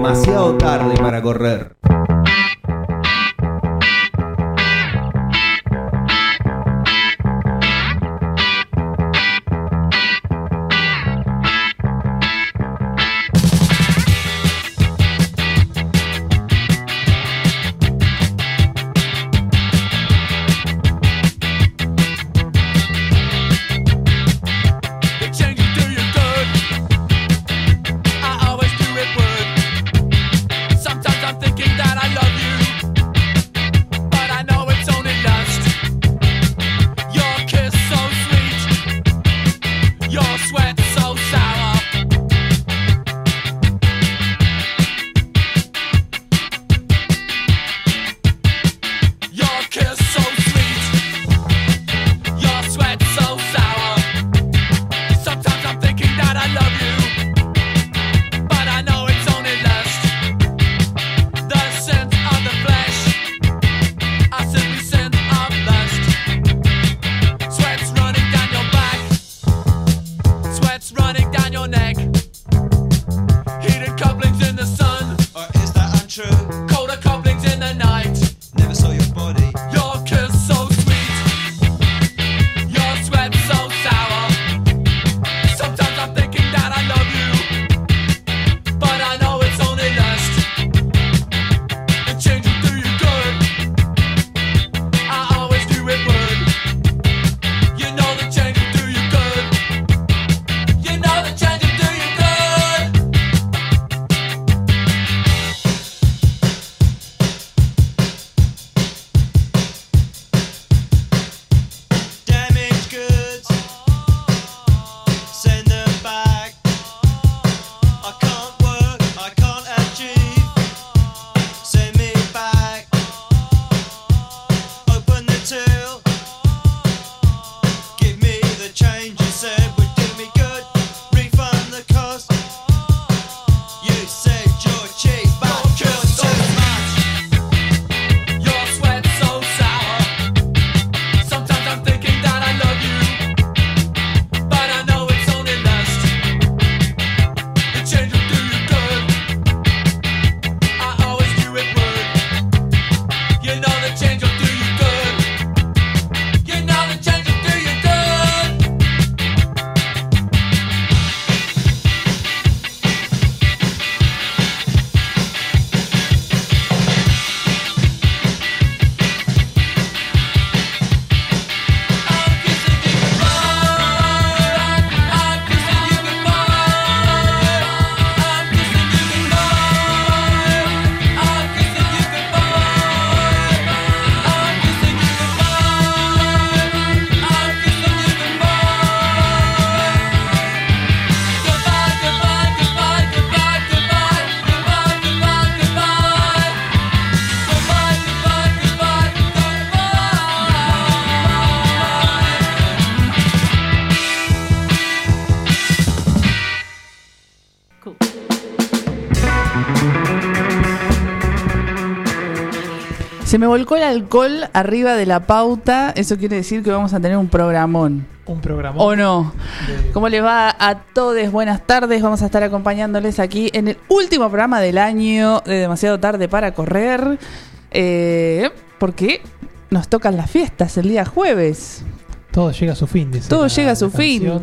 demasiado tarde para correr. Me volcó el alcohol arriba de la pauta. Eso quiere decir que vamos a tener un programón. Un programa. ¿O no? ¿Cómo les va a todos? Buenas tardes. Vamos a estar acompañándoles aquí en el último programa del año de Demasiado Tarde para Correr. Eh, porque nos tocan las fiestas el día jueves. Todo llega a su fin. dice Todo la- llega a su fin. canción.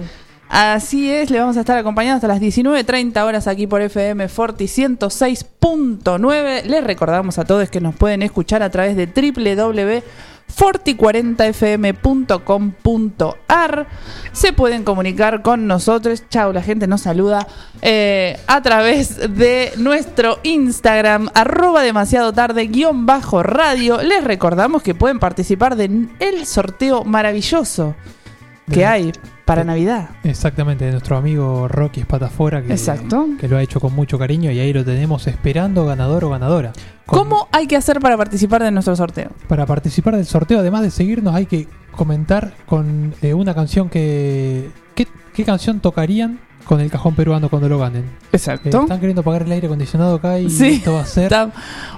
Así es, le vamos a estar acompañando hasta las 19.30 horas aquí por FM Forti 106.9. Les recordamos a todos que nos pueden escuchar a través de www.forti40fm.com.ar. Se pueden comunicar con nosotros. Chau, la gente nos saluda eh, a través de nuestro Instagram, arroba demasiado tarde, guion bajo radio. Les recordamos que pueden participar del sorteo maravilloso que hay para de- Navidad. Exactamente, de nuestro amigo Rocky Espatafora que, Exacto. que lo ha hecho con mucho cariño y ahí lo tenemos esperando ganador o ganadora. Con- ¿Cómo hay que hacer para participar de nuestro sorteo? Para participar del sorteo, además de seguirnos, hay que comentar con eh, una canción que... ¿qué, qué canción tocarían con el cajón peruano cuando lo ganen? Eh, Exacto. están queriendo pagar el aire acondicionado acá y Sí. esto va a ser...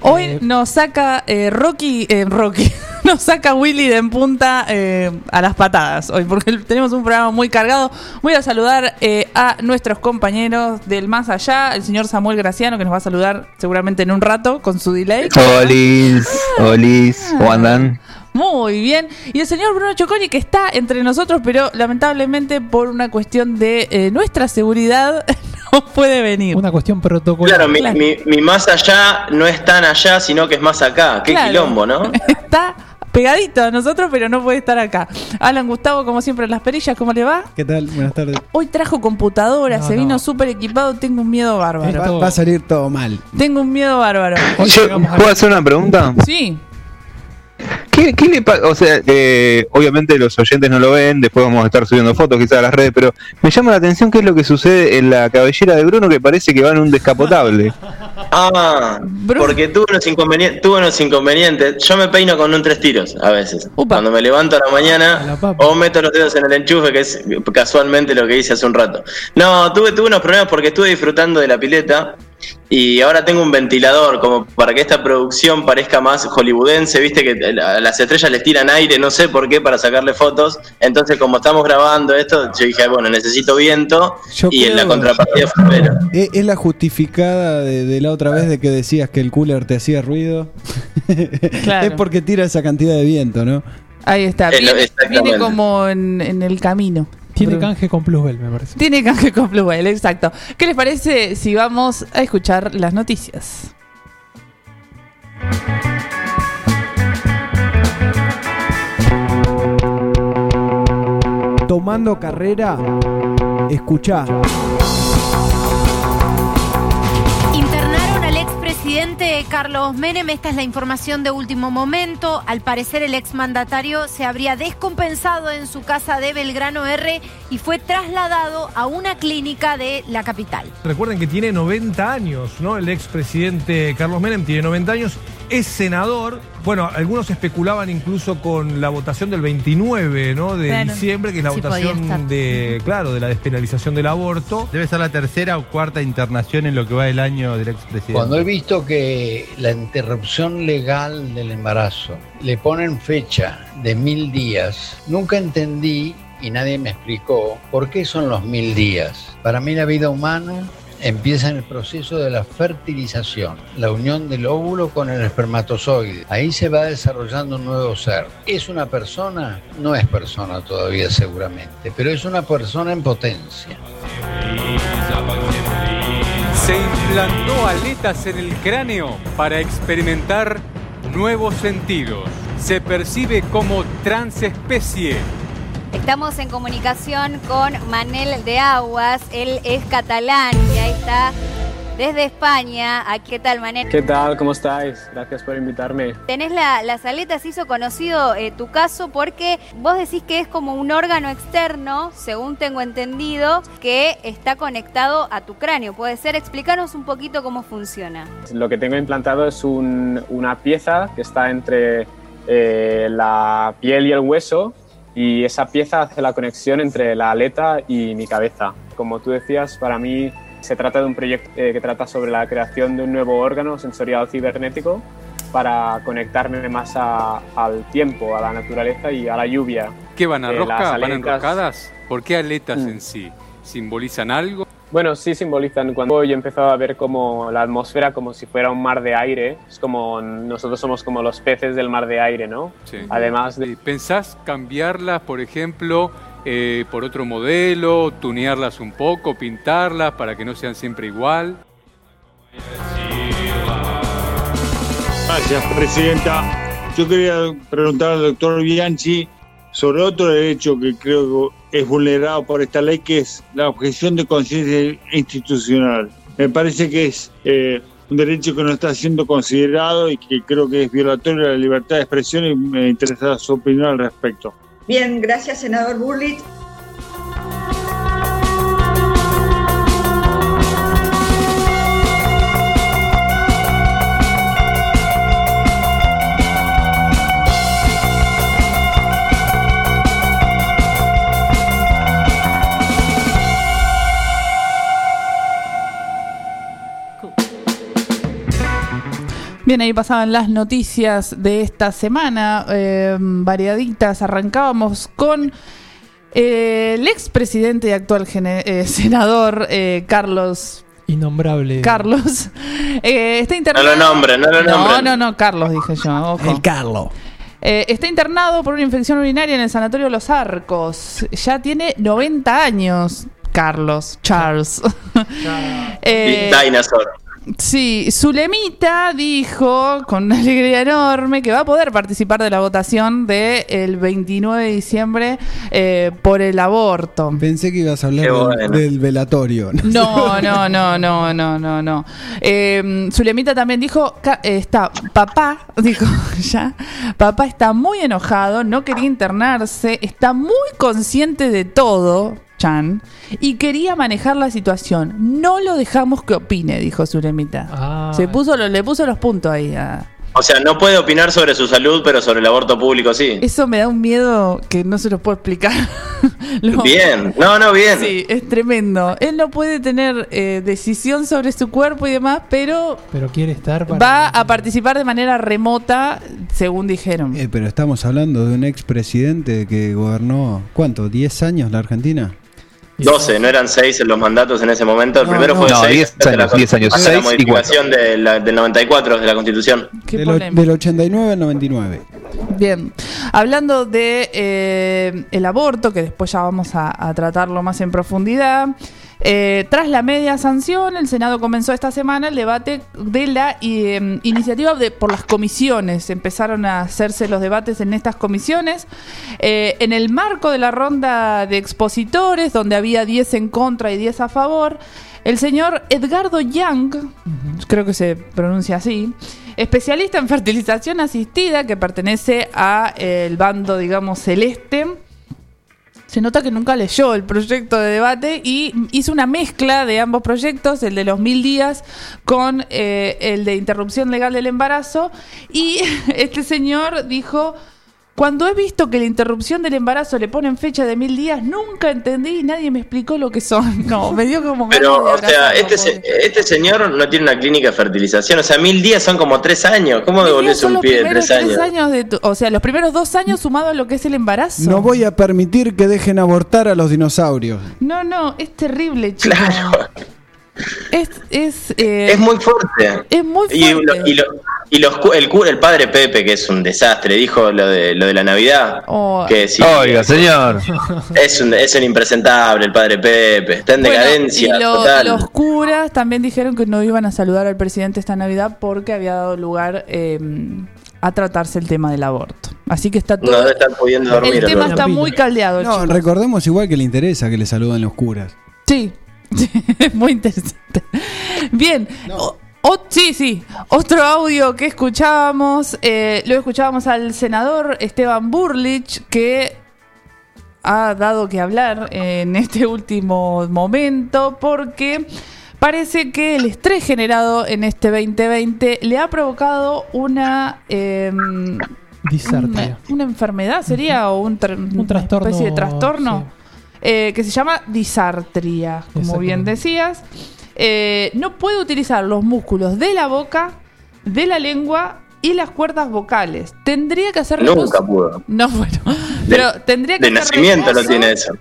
Hoy Eh, nos saca eh, Rocky, eh, Rocky, nos saca Willy de en punta eh, a las patadas hoy, porque tenemos un programa muy cargado. Voy a saludar eh, a nuestros compañeros del más allá, el señor Samuel Graciano, que nos va a saludar seguramente en un rato con su delay. Olis, Olis, ¿cómo andan? Muy bien. Y el señor Bruno Choconi, que está entre nosotros, pero lamentablemente por una cuestión de eh, nuestra seguridad no puede venir. Una cuestión protocolar. Claro, mi, Claro. mi- mi más allá no es tan allá, sino que es más acá. Qué Claro. quilombo, ¿no? Está pegadito a nosotros, pero no puede estar acá. Alan Gustavo, como siempre, en las perillas, ¿cómo le va? ¿Qué tal? Buenas tardes. Hoy trajo computadora, No, se no. vino súper equipado, tengo un miedo bárbaro. Va, va a salir todo mal. Tengo un miedo bárbaro. Hoy Yo, ¿Puedo hacer una pregunta? Sí, ¿Qué, qué le pasa? O sea, eh, obviamente los oyentes no lo ven, después vamos a estar subiendo fotos quizás a las redes, pero me llama la atención qué es lo que sucede en la cabellera de Bruno que parece que va en un descapotable. Ah, porque tuve unos, inconvenientes, tuve unos inconvenientes. Yo me peino con un tres tiros a veces. Cuando me levanto a la A la mañana o meto los dedos en el enchufe, que es casualmente lo que hice hace un rato. No, tuve, tuve unos problemas porque estuve disfrutando de la pileta y ahora tengo un ventilador como para que esta producción parezca más hollywoodense. Viste que a las estrellas les tiran aire, no sé por qué, para sacarle fotos. Entonces, como estamos grabando esto, yo dije, bueno, necesito viento Yo y en la contrapartida fue Vero. ¿Es, la justificada de, de la otra vez de que decías que el cooler te hacía ruido? Claro. es porque tira esa cantidad de viento, ¿no? ahí está. Eh, Viene, como en, en el camino. Tiene canje con Plusbel, me parece. Tiene canje con Bluewell, exacto. ¿Qué les parece si vamos a escuchar las noticias? Tomando carrera, escuchá. Expresidente Carlos Menem. Esta es la información de último momento. Al parecer, el exmandatario se habría descompensado en su casa de Belgrano R y fue trasladado a una clínica de la capital. Recuerden que tiene 90 años, ¿no? El expresidente Carlos Menem tiene 90 años, es senador. Bueno, algunos especulaban incluso con la votación del 29, ¿no? De Claro. diciembre, que es la Sí, votación de, claro, de la despenalización del aborto. Debe ser la tercera o cuarta internación en lo que va del año del expresidente. Cuando he visto que la interrupción legal del embarazo le ponen fecha de mil días, nunca entendí y nadie me explicó por qué son los mil días. Para mí la vida humana empieza en el proceso de la fertilización, la unión del óvulo con el espermatozoide. Ahí se va desarrollando un nuevo ser. ¿Es una persona? No es persona todavía seguramente, pero es una persona en potencia. Se implantó aletas en el cráneo para experimentar nuevos sentidos. Se percibe como transespecie. Estamos en comunicación con Manel de Aguas, él es catalán y ahí está desde España. ¿Qué tal, Manel? ¿Qué tal? ¿Cómo estáis? Gracias por invitarme. Tenés la- las aletas, hizo conocido eh, tu caso porque vos decís que es como un órgano externo, según tengo entendido, que está conectado a tu cráneo. ¿Puede ser? Explícanos un poquito cómo funciona. Lo que tengo implantado es un- una pieza que está entre eh, la piel y el hueso y esa pieza hace la conexión entre la aleta y mi cabeza. Como tú decías, para mí se trata de un proyecto eh, que trata sobre la creación de un nuevo órgano sensorial cibernético para conectarme más a- al tiempo, a la naturaleza y a la lluvia. ¿Qué van a Eh, rosca? ¿Van enroscadas? ¿Por qué aletas Mm. en sí? ¿Simbolizan algo? Bueno, sí simbolizan. Cuando yo he empezado a ver como la atmósfera como si fuera un mar de aire, es como nosotros somos como los peces del mar de aire, ¿no? Sí. Además de... ¿Pensás cambiarlas, por ejemplo, eh, por otro modelo, tunearlas un poco, pintarlas para que no sean siempre igual? Gracias, Presidenta. Yo quería preguntar al doctor Bianchi sobre otro derecho que creo que es vulnerado por esta ley, que es la objeción de conciencia institucional. Me parece que es eh, un derecho que no está siendo considerado y que creo que es violatorio de la libertad de expresión y me interesa su opinión al respecto. Bien, gracias, senador Burlit. Bien, ahí pasaban las noticias de esta semana, eh, variaditas. Arrancábamos con eh, el expresidente y actual gene- eh, senador eh, Carlos. Innombrable. Carlos. eh, está internado. No lo nombren, no lo No, nombren. no, no, Carlos, dije yo. Ojo. El Carlos. Eh, está internado por una infección urinaria en el Sanatorio Los Arcos. Ya tiene 90 años, Carlos, Charles. Eh, Dinosaur. Sí, Zulemita dijo con una alegría enorme que va a poder participar de la votación del 29 de diciembre eh, por el aborto. Pensé que ibas a hablar del, velatorio. No, no, no, no, no, no, no. Eh, Zulemita también dijo, eh, está, papá, dijo ya, papá está muy enojado, no quería internarse, está muy consciente de todo, Chan, y quería manejar la situación. No lo dejamos que opine, dijo Zulemita. Ah. Se puso, lo- le puso los puntos ahí. a- O sea, no puede opinar sobre su salud, pero sobre el aborto público sí. Eso me da un miedo que no se los puedo explicar. Lo- Bien, no, no, bien. Sí, es tremendo. Él no puede tener eh, decisión sobre su cuerpo y demás, pero Pero quiere estar para. va a participar de manera remota, según dijeron. Eh, pero estamos hablando de un expresidente que gobernó, ¿cuánto? ¿10 años la Argentina? 12, no eran 6 en los mandatos en ese momento. El No, primero no. fue No, 6. 10 años, 10 años, Hasta la modificación de la- del 94 de la Constitución. Qué Del, del 89 al 99. Bien, hablando de eh, el aborto, que después ya vamos a, a tratarlo más en profundidad. Eh, tras la media sanción, el Senado comenzó esta semana el debate de la eh, iniciativa de, por las comisiones. Empezaron a hacerse los debates en estas comisiones. Eh, en el marco de la ronda de expositores, donde había 10 en contra y 10 a favor, el señor Edgardo Young, creo que se pronuncia así, especialista en fertilización asistida que pertenece a el bando, digamos, celeste. Se nota que nunca leyó el proyecto de debate y hizo una mezcla de ambos proyectos, el de los mil días con eh, el de interrupción legal del embarazo. Y este señor dijo, cuando he visto que la interrupción del embarazo le ponen fecha de mil días, nunca entendí y nadie me explicó lo que son. No, me dio como... Pero, o sea, este, se- este señor no tiene una clínica de fertilización. O sea, mil días son como tres años. ¿Cómo son un pie de tres años? de tu- o sea, los primeros dos años sumado a lo que es el embarazo. No voy a permitir que dejen abortar a los dinosaurios. No, no, es terrible, chico. Es, es, eh, Es muy fuerte. es muy Y, fuerte. lo- y lo- y los cu- el, cu- el padre Pepe, que es un desastre, dijo lo de, lo de la Navidad. Oh. Que sí, Oiga, señor. Es un, es un impresentable el padre Pepe. Está en Bueno, decadencia y lo- total. los curas también dijeron que no iban a saludar al presidente esta Navidad porque había dado lugar eh, a tratarse el tema del aborto. Así que está No todo. debe estar pudiendo dormir. el tema está muy caldeado, No, chicos. recordemos igual que le interesa que le saluden los curas. Sí, muy interesante. Bien. O- o- sí, sí. Otro audio que escuchábamos, eh, lo escuchábamos al senador Esteban Burlich, que ha dado que hablar en este último momento porque parece que el estrés generado en este 2020 le ha provocado una... Disartria. una, una enfermedad sería o un, tra- una trastorno, especie de trastorno eh, que se llama disartria, como bien decías. Eh, no puede utilizar los músculos de la boca, de la lengua y las cuerdas vocales. Tendría que hacer Nunca reposo- pudo. No, bueno, pero tendría que De hacer nacimiento lo tiene eso.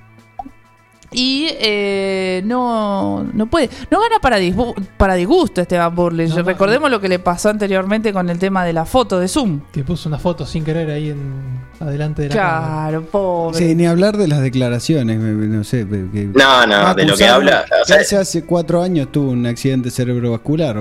y eh, no, no puede. No gana para, para disgusto Esteban Burlich. Recordemos lo que le pasó anteriormente con el tema de la foto de Zoom. Que puso una foto sin querer ahí en adelante de la cámara. Claro, pobre. Sí, ni hablar de las declaraciones, me- me- no sé. que- No, no, de lo que habla, o sea- hace, hace cuatro años tuvo un accidente cerebrovascular.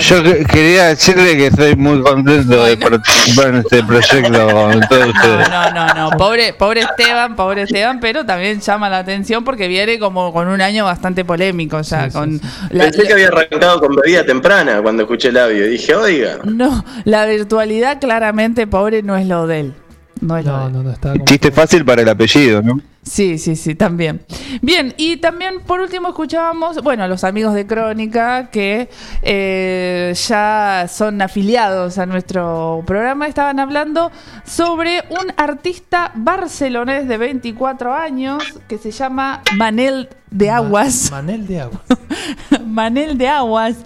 Yo que- quería decirle que estoy muy contento de participar en este proyecto con todos ustedes. No, no, no. Pobre, pobre Esteban, pobre Esteban, pero también llama la atención porque viene como con un año bastante polémico ya. con la- Pensé que había arrancado con bebida temprana cuando escuché el audio. Dije, oiga. No, la virtualidad claramente, pobre, no es lo de él. No es. No, no está. Chiste fácil para el apellido, ¿no? Sí, sí, sí, también. Bien, y también por último escuchábamos, bueno, a los amigos de Crónica que eh, ya son afiliados a nuestro programa, estaban hablando sobre un artista barcelonés de 24 años que se llama Manel de Aguas. Manel de agua. Manel de Aguas.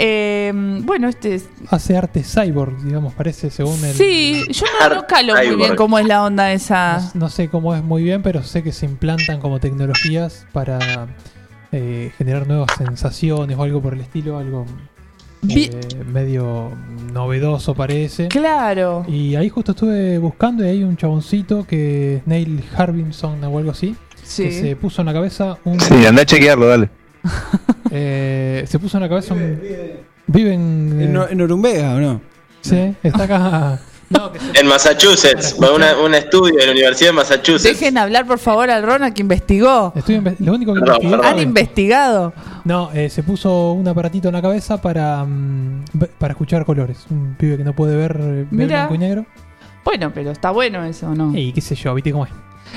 Eh, bueno, este es... Hace arte cyborg, digamos, parece, según el... Sí, yo no, no calo muy bien cómo es la onda esa. No sé cómo es muy bien, pero sé que se implantan como tecnologías para eh, generar nuevas sensaciones o algo por el estilo, algo eh, medio novedoso parece. Claro. Y ahí justo estuve buscando y hay un chaboncito que es Neil Harbinson o algo así. Sí. Que se puso en la cabeza un... Sí, anda a chequearlo, dale. eh, se puso en la cabeza un... Vive en... ¿En, eh, Nor- en Norumbega o no? Sí, está acá... No, que se- En Massachusetts, va una- un estudio de la Universidad de Massachusetts. Dejen hablar, por favor, al Rona que investigó. Estoy inve- lo único que Perdón, investigué- perdón. ¿Han investigado? No, eh, se puso un aparatito en la cabeza para, mm, para escuchar colores. Un pibe que no puede ver, eh, ver blanco y negro. Bueno, pero está bueno eso, ¿no? Y qué sé yo, viste cómo es.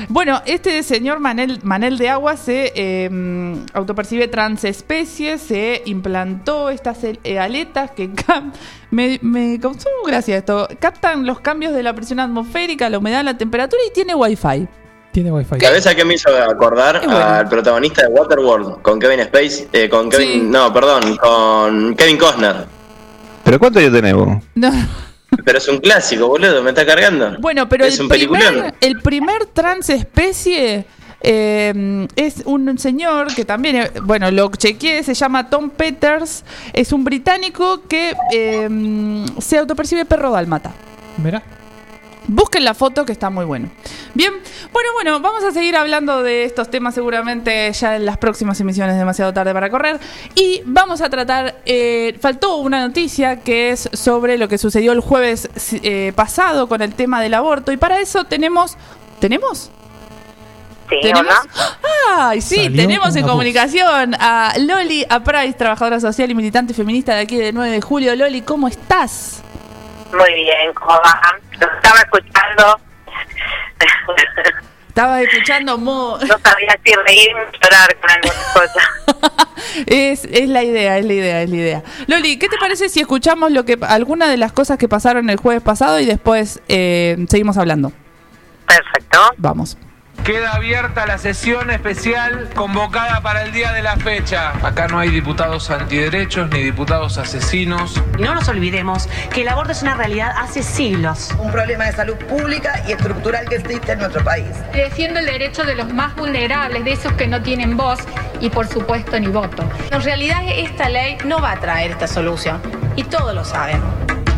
Bueno, este señor Manel, Manel de Agua se eh, autopercibe transespecie, se implantó estas eh, aletas que me, me causó gracia esto. Captan los cambios de la presión atmosférica, la humedad, la temperatura y tiene wifi. Tiene wifi. ¿Sabes a qué me hizo acordar? Al protagonista de Waterworld, con Kevin Space, eh, con Kevin, Sí. no, perdón, con Kevin Costner. ¿Pero cuánto años tenés vos? No. Pero es un clásico, boludo, me está cargando. Bueno, pero es el un peliculón. primer, el primer transespecie eh, es un señor que también, eh, bueno, lo chequeé, se llama Tom Peters, es un británico que eh, se autopercibe perro dálmata. Mirá. Busquen la foto que está muy bueno. Bien, bueno, bueno, vamos a seguir hablando de estos temas seguramente ya en las próximas emisiones demasiado tarde para correr. Y vamos a tratar, eh, faltó una noticia que es sobre lo que sucedió el jueves eh, pasado con el tema del aborto. Y para eso tenemos... ¿Tenemos? Sí, ¿Tenemos? Ay, sí, Salió tenemos en voz. comunicación a Loli Price, trabajadora social y militante feminista de aquí de 9 de julio. Loli, ¿cómo estás? Muy bien, ¿cómo va? Lo estaba escuchando. Estaba escuchando mo... No sabía si reírme o llorar con algunas cosas. Es, es la idea, es la idea, es la idea. Loli, ¿qué te parece si escuchamos lo que alguna de las cosas que pasaron el jueves pasado y después eh, seguimos hablando? Perfecto. Vamos. Queda abierta la sesión especial convocada para el día de la fecha. Acá no hay diputados antiderechos ni diputados asesinos. Y no nos olvidemos que el aborto es una realidad hace siglos. Un problema de salud pública y estructural que existe en nuestro país. Defiendo el derecho de los más vulnerables, de esos que no tienen voz y por supuesto ni voto. En realidad esta ley no va a traer esta solución y todos lo saben.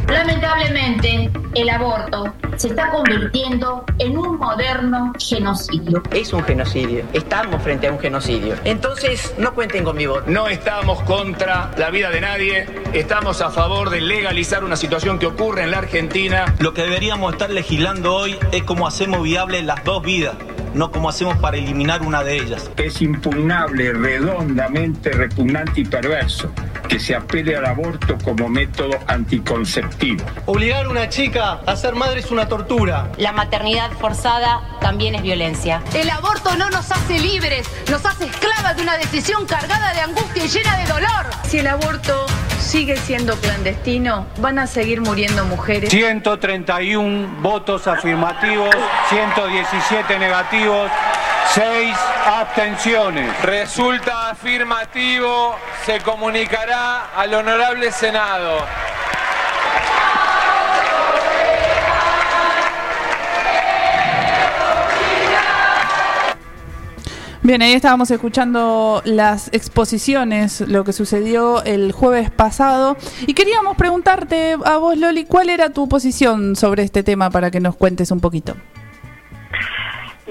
Lamentablemente, el aborto se está convirtiendo en un moderno genocidio. Es un genocidio. Estamos frente a un genocidio. Entonces, no cuenten con mi voto. No estamos contra la vida de nadie, estamos a favor de legalizar una situación que ocurre en la Argentina. Lo que deberíamos estar legislando hoy es cómo hacemos viable las dos vidas, no cómo hacemos para eliminar una de ellas. Es impugnable, redondamente repugnante y perverso que se apele al aborto como método anticonceptivo. Obligar a una chica a ser madre es una tortura. La maternidad forzada también es violencia. El aborto no nos hace libres, nos hace esclavas de una decisión cargada de angustia y llena de dolor. Si el aborto sigue siendo clandestino, van a seguir muriendo mujeres. 131 votos afirmativos, 117 negativos, 6 abstenciones. Resulta afirmativo, se comunicará al honorable Senado. Bien, ahí estábamos escuchando las exposiciones, lo que sucedió el jueves pasado. Y queríamos preguntarte a vos, Loli, ¿cuál era tu posición sobre este tema para que nos cuentes un poquito?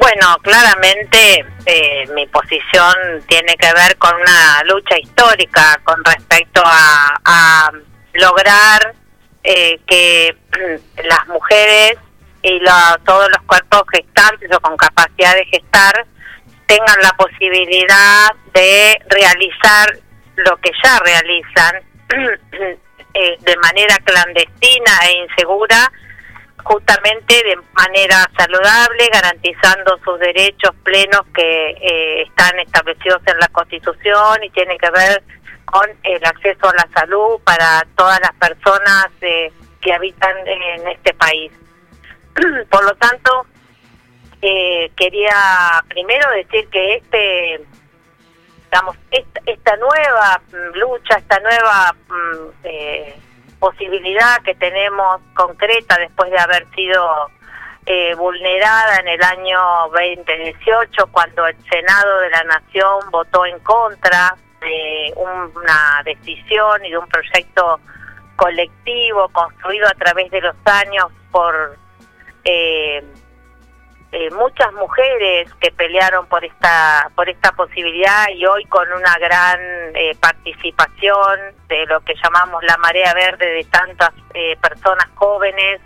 Bueno, claramente eh, mi posición tiene que ver con una lucha histórica con respecto a, a lograr eh, que las mujeres y la- todos los cuerpos gestantes o con capacidad de gestar tengan la posibilidad de realizar lo que ya realizan eh, de manera clandestina e insegura justamente de manera saludable, garantizando sus derechos plenos que eh, están establecidos en la Constitución y tiene que ver con el acceso a la salud para todas las personas eh, que habitan en este país. Por lo tanto, eh, quería primero decir que este digamos, esta, esta nueva mm, lucha, esta nueva posibilidad que tenemos concreta después de haber sido eh, vulnerada en el año 2018 cuando el Senado de la Nación votó en contra de una decisión y de un proyecto colectivo construido a través de los años por eh, eh, muchas mujeres que pelearon por esta por esta posibilidad y hoy con una gran eh, participación de lo que llamamos la marea verde de tantas eh, personas jóvenes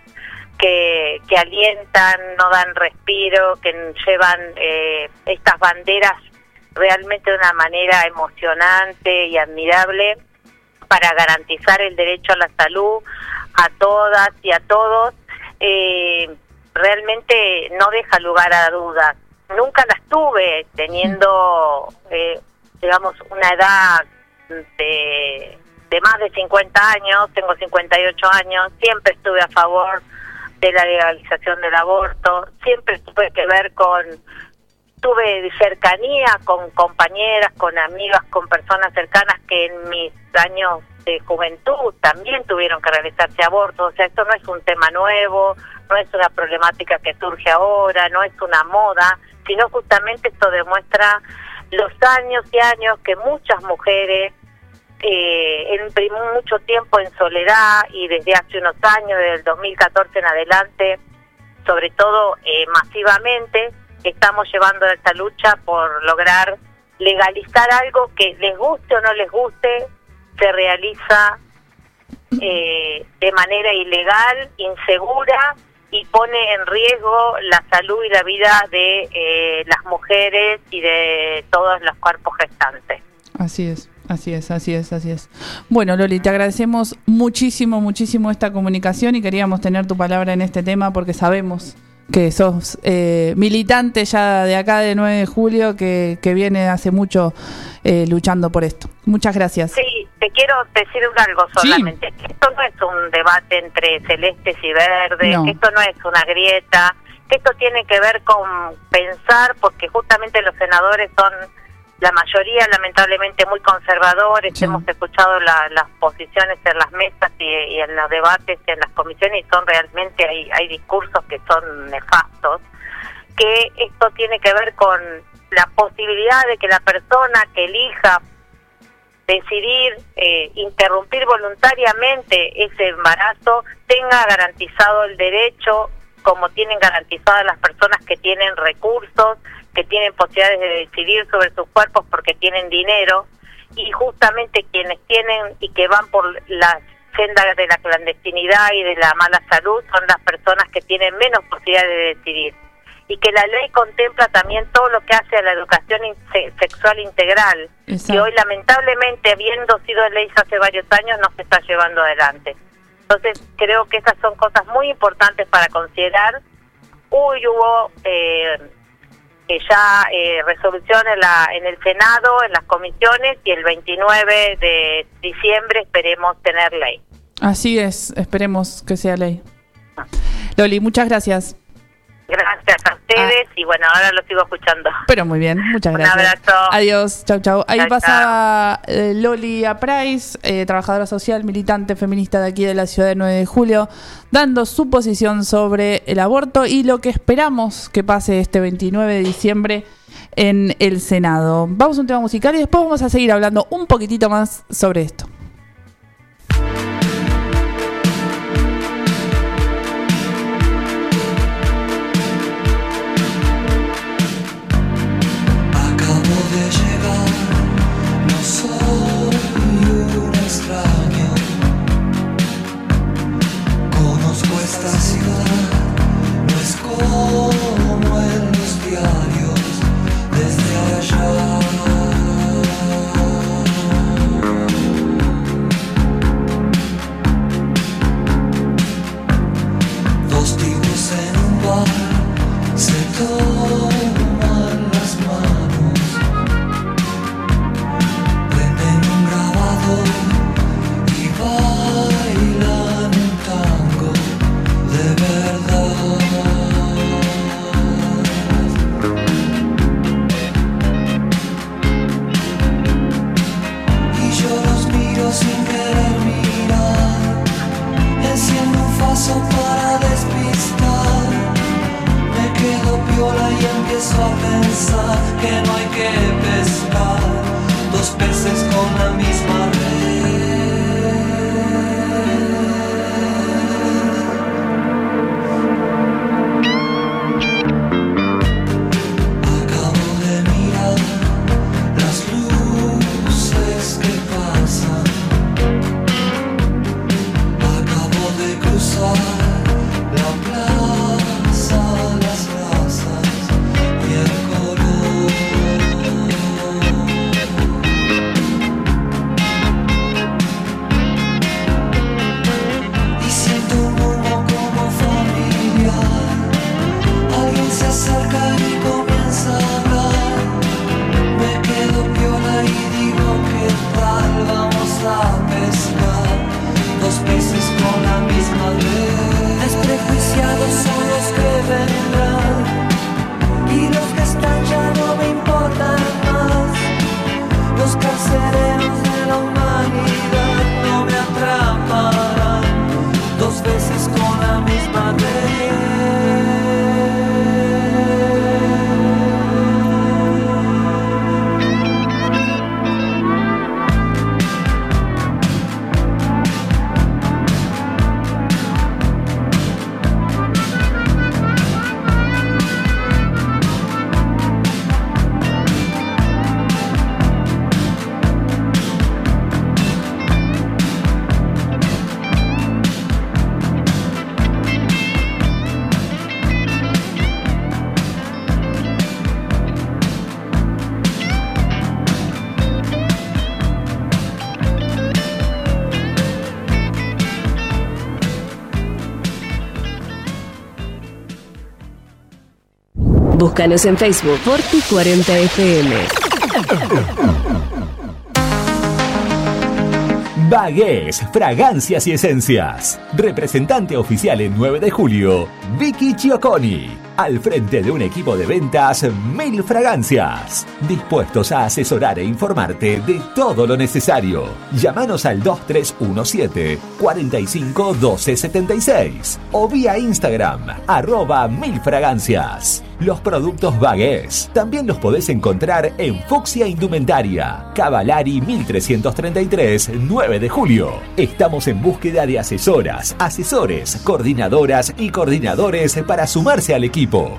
que, que alientan, no dan respiro, que llevan eh, estas banderas realmente de una manera emocionante y admirable para garantizar el derecho a la salud a todas y a todos. Eh, realmente no deja lugar a dudas. Nunca las tuve teniendo, eh, digamos, una edad de, de más de 50 años, tengo 58 años, siempre estuve a favor de la legalización del aborto, siempre tuve que ver con, tuve cercanía con compañeras, con amigas, con personas cercanas que en mis años de juventud también tuvieron que realizarse abortos, o sea, esto no es un tema nuevo, no es una problemática que surge ahora, no es una moda, sino justamente esto demuestra los años y años que muchas mujeres eh, en mucho tiempo en soledad y desde hace unos años, desde el 2014 en adelante, sobre todo eh, masivamente, estamos llevando esta lucha por lograr legalizar algo que les guste o no les guste, se realiza eh, de manera ilegal, insegura y pone en riesgo la salud y la vida de eh, las mujeres y de todos los cuerpos gestantes. Así es. Así es, así es, así es. Bueno, Loli, te agradecemos muchísimo, muchísimo esta comunicación y queríamos tener tu palabra en este tema porque sabemos que sos eh, militante ya de acá de 9 de julio que, viene hace mucho eh, luchando por esto. Muchas gracias. Sí, te quiero decir algo solamente. Que esto no es un debate entre celestes y verdes, No. esto no es una grieta, esto tiene que ver con pensar, porque justamente los senadores son la mayoría lamentablemente muy conservadores, hemos escuchado la- las posiciones en las mesas y, y en los debates y en las comisiones y son realmente, hay, hay discursos que son nefastos, que esto tiene que ver con la posibilidad de que la persona que elija decidir eh, interrumpir voluntariamente ese embarazo tenga garantizado el derecho como tienen garantizadas las personas que tienen recursos, que tienen posibilidades de decidir sobre sus cuerpos porque tienen dinero y justamente quienes tienen y que van por las sendas de la clandestinidad y de la mala salud son las personas que tienen menos posibilidades de decidir y que la ley contempla también todo lo que hace a la educación in- sexual integral Exacto. y hoy lamentablemente habiendo sido ley hace varios años no se está llevando adelante entonces creo que esas son cosas muy importantes para considerar hoy hubo eh, que ya eh, resolución en, la, en el Senado, en las comisiones y el 29 de diciembre esperemos tener ley. Así es, esperemos que sea ley. Loli, muchas gracias. Gracias a ustedes y bueno, ahora lo sigo escuchando. Pero muy bien, muchas Un gracias. abrazo. Adiós, chau, chau. Ahí Chau, pasaba eh, Loli Price, eh, trabajadora social, militante feminista de aquí de la ciudad de 9 de julio, dando su posición sobre el aborto y lo que esperamos que pase este 29 de diciembre en el Senado. Vamos a un tema musical y después vamos a seguir hablando un poquitito más sobre esto. toi, c'est. viola y empiezo a pensar que no hay que pescar dos peces con la misma red. Búscanos en Facebook Forti 40 FM. Bagués, fragancias y esencias. Representante oficial en 9 de julio, Vicky Chioconi. Al frente de un equipo de ventas Mil Fragancias. Dispuestos a asesorar e informarte de todo lo necesario. Llámanos al 2317 45 12 76 o vía Instagram arroba Mil Fragancias. Los productos Bagués también los podés encontrar en Fuxia Indumentaria, Cavalari 1333, 9 de julio. Estamos en búsqueda de asesoras, asesores, coordinadoras y coordinadores para sumarse al equipo.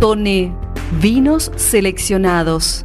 Tone, vinos seleccionados.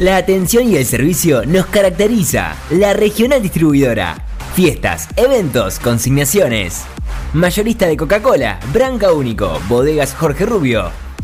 La atención y el servicio nos caracteriza. La regional distribuidora. Fiestas, eventos, consignaciones. Mayorista de Coca-Cola, Branca Único, Bodegas Jorge Rubio,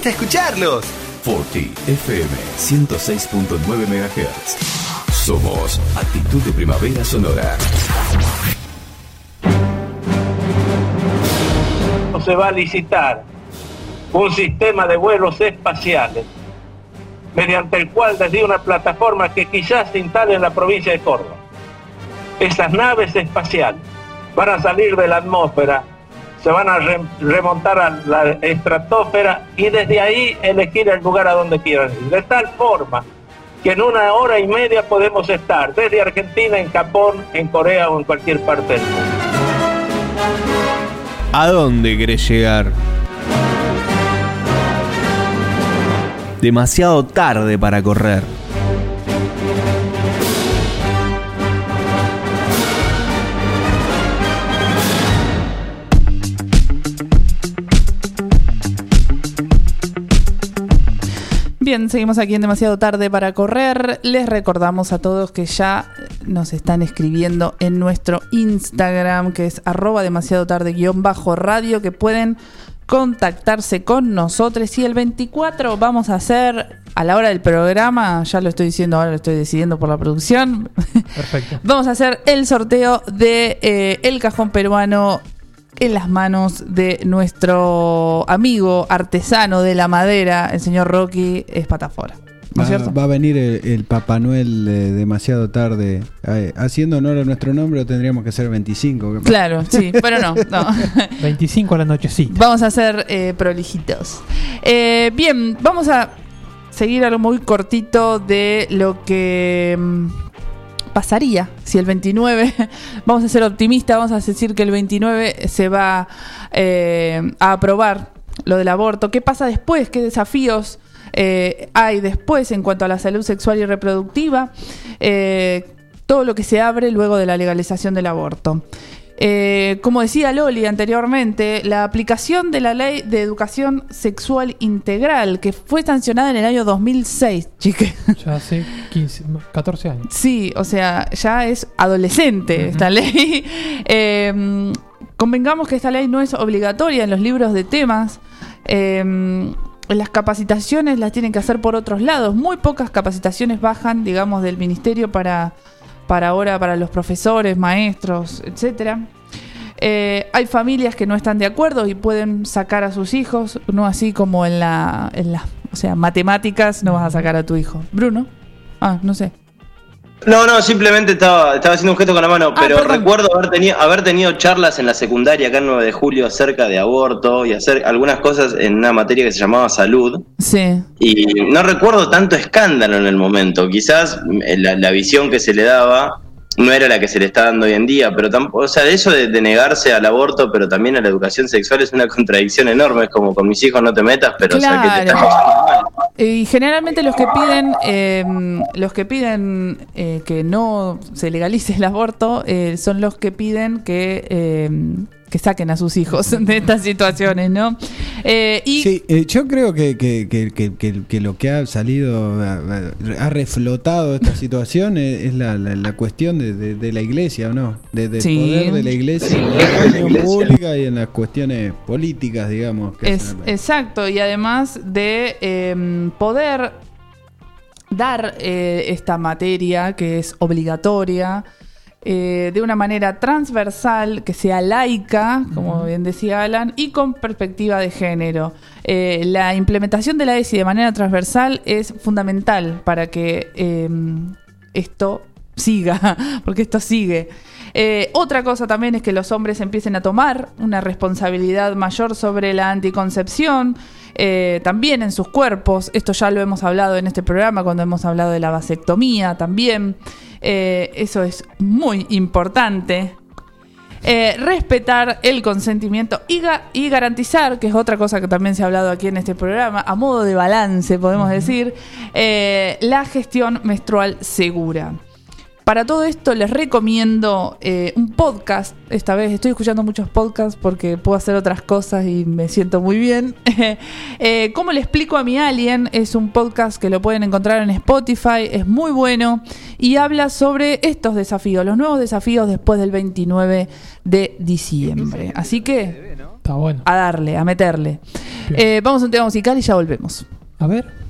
Gusta escucharlos? Forti FM 106.9 MHz. Somos Actitud de Primavera Sonora. se va a licitar un sistema de vuelos espaciales mediante el cual desde una plataforma que quizás se instale en la provincia de Córdoba. Esas naves espaciales van a salir de la atmósfera, se van a re- remontar a la estratosfera y desde ahí elegir el lugar a donde quieran ir. De tal forma que en una hora y media podemos estar desde Argentina, en Japón, en Corea o en cualquier parte del mundo. ¿A dónde querés llegar? Demasiado tarde para correr. Bien, seguimos aquí en demasiado tarde para correr. Les recordamos a todos que ya nos están escribiendo en nuestro Instagram, que es arroba demasiado tarde guion bajo radio, que pueden contactarse con nosotros. Y el 24 vamos a hacer a la hora del programa, ya lo estoy diciendo, ahora lo estoy decidiendo por la producción. Perfecto. Vamos a hacer el sorteo de eh, el cajón peruano en las manos de nuestro amigo artesano de la madera, el señor Rocky Espatafora. ¿No Va, es cierto? va a venir el, el Papá Noel eh, demasiado tarde. Eh, haciendo honor a nuestro nombre, tendríamos que ser 25. ¿qué pasa? Claro, sí, pero no, no. 25 a la nochecita. Vamos a ser eh, prolijitos. Eh, bien, vamos a seguir algo muy cortito de lo que mm, pasaría si el 29, vamos a ser optimistas, vamos a decir que el 29 se va eh, a aprobar lo del aborto. ¿Qué pasa después? ¿Qué desafíos eh, hay después en cuanto a la salud sexual y reproductiva? Eh, todo lo que se abre luego de la legalización del aborto. Eh, como decía Loli anteriormente, la aplicación de la ley de educación sexual integral, que fue sancionada en el año 2006, chique. Ya hace 15, 14 años. Sí, o sea, ya es adolescente esta ley. Eh, convengamos que esta ley no es obligatoria en los libros de temas. Eh, las capacitaciones las tienen que hacer por otros lados. Muy pocas capacitaciones bajan, digamos, del ministerio para, para ahora, para los profesores, maestros, etcétera. Eh, hay familias que no están de acuerdo y pueden sacar a sus hijos, no así como en la, en la, o sea, matemáticas no vas a sacar a tu hijo. Bruno, ah, no sé. No, no, simplemente estaba, estaba haciendo un gesto con la mano, Ah, pero perdón. recuerdo haber tenido, haber tenido charlas en la secundaria acá en 9 de julio acerca de aborto y hacer algunas cosas en una materia que se llamaba salud. Sí. Y no recuerdo tanto escándalo en el momento. Quizás eh, la, la visión que se le daba no era la que se le está dando hoy en día, pero tampoco, o sea, eso de, de negarse al aborto, pero también a la educación sexual es una contradicción enorme. Es como con mis hijos no te metas, pero o sea, que te estás Claro. Y generalmente los que piden, eh, los que piden eh, que no se legalice el aborto eh, son los que piden que, eh, que saquen a sus hijos de estas situaciones, ¿no? Eh, y Sí, eh, yo creo que, que- que- que- que- que lo que ha salido, ha, ha reflotado esta situación es, es la, la- la cuestión de, de- de la iglesia, ¿o no? De- del Sí. poder de la iglesia en la opinión pública y en las cuestiones políticas, digamos. que Es, exacto, y además de eh, poder dar eh, esta materia que es obligatoria eh, de una manera transversal, que sea laica, como bien decía Alan, y con perspectiva de género. Eh, la implementación de la ESI de manera transversal es fundamental para que eh, esto siga, porque esto sigue. Eh, otra cosa también es que los hombres empiecen a tomar una responsabilidad mayor sobre la anticoncepción, eh, también en sus cuerpos. Esto ya lo hemos hablado en este programa cuando hemos hablado de la vasectomía también. Eh, eso es muy importante. Eh, respetar el consentimiento y, ga- y garantizar, que es otra cosa que también se ha hablado aquí en este programa, a modo de balance, podemos decir, eh, la gestión menstrual segura. Para todo esto les recomiendo eh, un podcast. Esta vez estoy escuchando muchos podcasts porque puedo hacer otras cosas y me siento muy bien. Eh, ¿Cómo le explico a mi alien? Es un podcast que lo pueden encontrar en Spotify. Es muy bueno y habla sobre estos desafíos, los nuevos desafíos después del 29 de diciembre. Así que Está bueno. a darle, a meterle. Eh, vamos a un tema musical y ya volvemos. A ver.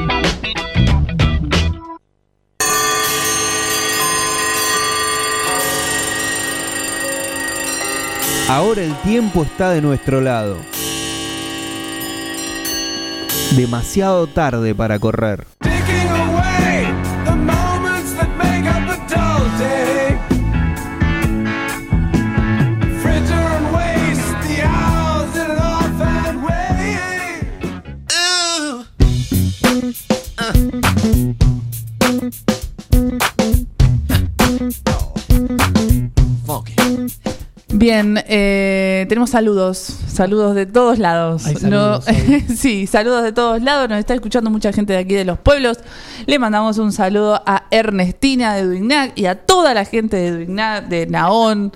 Ahora el tiempo está de nuestro lado. Demasiado tarde para correr. Bien, eh, tenemos saludos, saludos de todos lados. Hay saludos No- sí, saludos de todos lados. Nos está escuchando mucha gente de aquí de los pueblos. Le mandamos un saludo a Ernestina de Duignac y a toda la gente de Duignac, de Naón,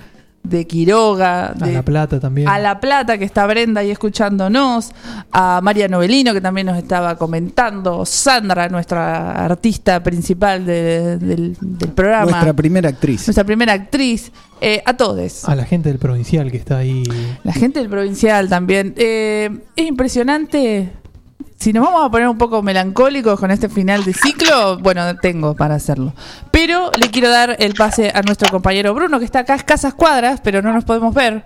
de Quiroga, A La Plata también. a La Plata, que está Brenda ahí escuchándonos, a María Novelino, que también nos estaba comentando, Sandra, nuestra artista principal de- del, del programa, Nuestra primera actriz. nuestra primera actriz, eh, a todos. A la gente del provincial que está ahí. La gente del provincial también. Eh, es impresionante. Si nos vamos a poner un poco melancólicos con este final de ciclo, bueno, tengo para hacerlo. Pero le quiero dar el pase a nuestro compañero Bruno, que está acá a escasas cuadras, pero no nos podemos ver.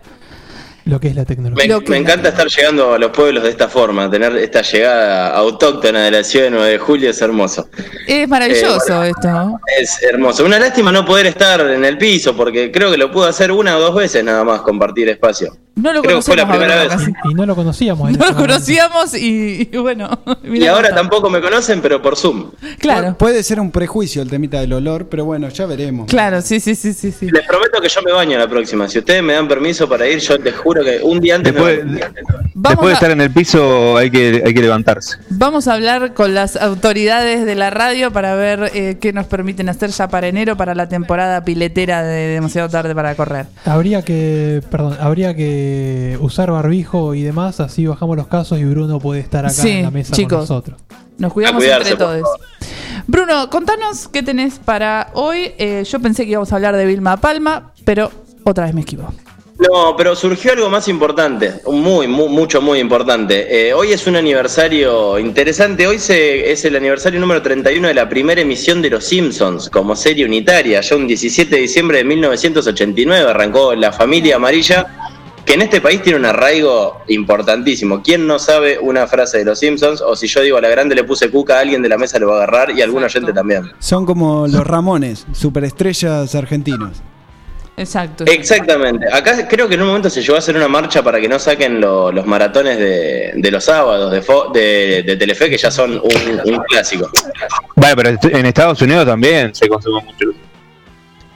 Lo que es la tecnología. Me, me encanta estar llegando a los pueblos de esta forma, tener esta llegada autóctona de la ciudad de 9 de julio es hermoso. Es maravilloso esto, ¿no? Es hermoso. Una lástima no poder estar en el piso, porque creo que lo pude hacer una o dos veces nada más, compartir espacio. No lo Creo que fue la vez. Y no lo conocíamos. No lo conocíamos y, y bueno. Y ahora tampoco me conocen, pero por Zoom. Claro. Puede ser un prejuicio el temita del olor, pero bueno, ya veremos. Claro, sí, sí, sí, sí. sí. Les prometo que yo me baño la próxima. Si ustedes me dan permiso para ir, yo les juro que un día antes Después, me baño. Después de a- estar en el piso hay que, hay que levantarse. Vamos a hablar con las autoridades de la radio para ver eh, qué nos permiten hacer ya para enero para la temporada piletera de demasiado tarde para correr. Habría que, perdón, habría que usar barbijo y demás, así bajamos los casos y Bruno puede estar acá Sí, en la mesa chicos. con nosotros. Nos cuidamos cuidarse, entre todos. Bruno, contanos qué tenés para hoy. Eh, yo pensé que íbamos a hablar de Vilma Palma, pero otra vez me esquivo. No, pero surgió algo más importante, muy, mu- mucho, muy importante. Eh, hoy es un aniversario interesante. Hoy se, es el aniversario número 31 de la primera emisión de Los Simpsons como serie unitaria. Ya un 17 de diciembre de 1989 arrancó La Familia Amarilla, que en este país tiene un arraigo importantísimo. ¿Quién no sabe una frase de Los Simpsons? O si yo digo a la grande le puse cuca, alguien de la mesa lo va a agarrar y algún oyente también. Son como los Ramones, superestrellas argentinos. Exacto. Exactamente. Acá creo que en un momento se llegó a hacer una marcha para que no saquen lo- los maratones de, de los sábados de, fo- de, de Telefe, que ya son un, un clásico. Bueno, pero en Estados Unidos también se consume mucho.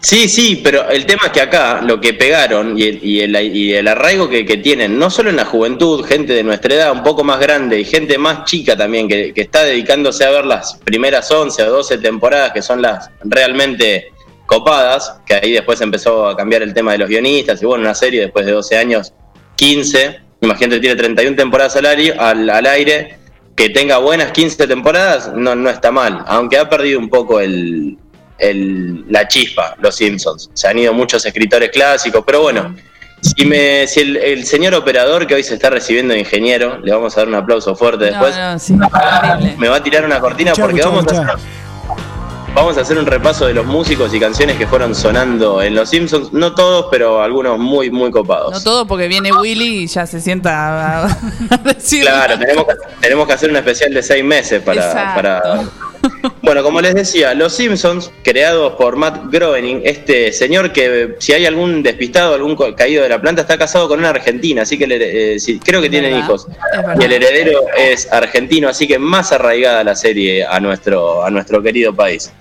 Sí, sí, pero el tema es que acá lo que pegaron y el, y el, y el arraigo que, que tienen, no solo en la juventud, gente de nuestra edad, un poco más grande y gente más chica también, que, que está dedicándose a ver las primeras 11 o 12 temporadas, que son las realmente copadas, que ahí después empezó a cambiar el tema de los guionistas, y bueno, una serie después de 12 años, 15, imagínate, tiene 31 temporadas al aire, al, al aire que tenga buenas 15 temporadas, no, no está mal, aunque ha perdido un poco el, el- la chispa, los Simpsons. Se han ido muchos escritores clásicos, pero bueno, si, me, si el, el señor operador que hoy se está recibiendo de ingeniero, le vamos a dar un aplauso fuerte después, No, no, sí, horrible. me va a tirar una cortina porque vamos a, hacer, vamos a hacer un repaso de los músicos y canciones que fueron sonando en Los Simpsons. No todos, pero algunos muy, muy copados. No todo porque viene Willy y ya se sienta a, a decir. Claro, tenemos que, tenemos que hacer un especial de seis meses para, para- Bueno, como les decía, Los Simpsons, creados por Matt Groening, este señor que si hay algún despistado, algún caído de la planta, está casado con una argentina, así que le- eh, sí, creo que tienen verdad, hijos. Y el heredero es argentino, así que más arraigada la serie a nuestro, a nuestro querido país.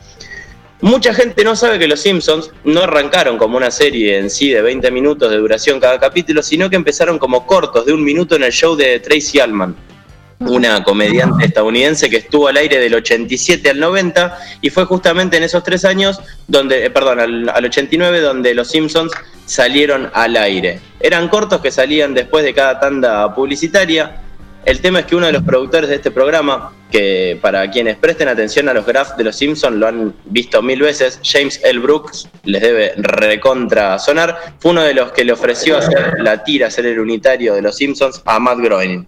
Mucha gente no sabe que Los Simpsons no arrancaron como una serie en sí de 20 minutos de duración cada capítulo, sino que empezaron como cortos de un minuto en el show de Tracy Allman, una comediante estadounidense que estuvo al aire del 87 al 90 y fue justamente en esos tres años donde, eh, perdón, al, al 89 donde Los Simpsons salieron al aire. Eran cortos que salían después de cada tanda publicitaria. El tema es que uno de los productores de este programa, que para quienes presten atención a los graphs de los Simpsons lo han visto mil veces, James L. Brooks, les debe recontra sonar, fue uno de los que le ofreció hacer la tira, hacer el unitario de los Simpsons a Matt Groening.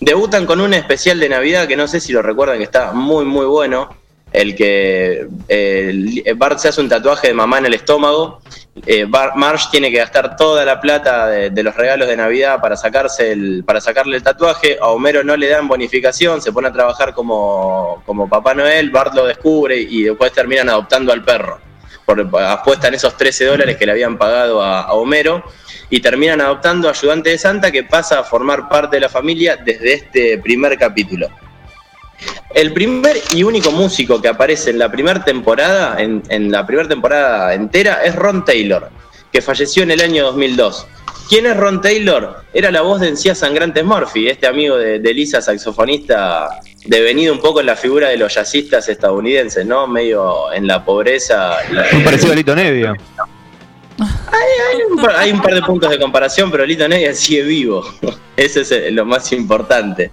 Debutan con un especial de Navidad que no sé si lo recuerdan, que está muy, muy bueno. El que eh, Bart se hace un tatuaje de mamá en el estómago. Eh, Bar- Marge tiene que gastar toda la plata de, los regalos de Navidad para, sacarse el, para sacarle el tatuaje. A Homero no le dan bonificación, se pone a trabajar como, como Papá Noel. Bart lo descubre y después terminan adoptando al perro. Por, apuestan esos 13 dólares que le habían pagado a, a Homero y terminan adoptando ayudante de Santa que pasa a formar parte de la familia desde este primer capítulo. El primer y único músico que aparece en la primera temporada, en, en la primera temporada entera, es Ron Taylor, que falleció en el año 2002. ¿Quién es Ron Taylor? Era la voz de Encías Sangrantes Murphy, este amigo de, de Lisa, saxofonista, devenido un poco en la figura de los jazzistas estadounidenses, ¿no? Medio en la pobreza. Muy parecido a Lito Nevia. Hay un, par, hay un par de puntos de comparación, pero Lito Nevia sigue vivo. Eso es lo más importante.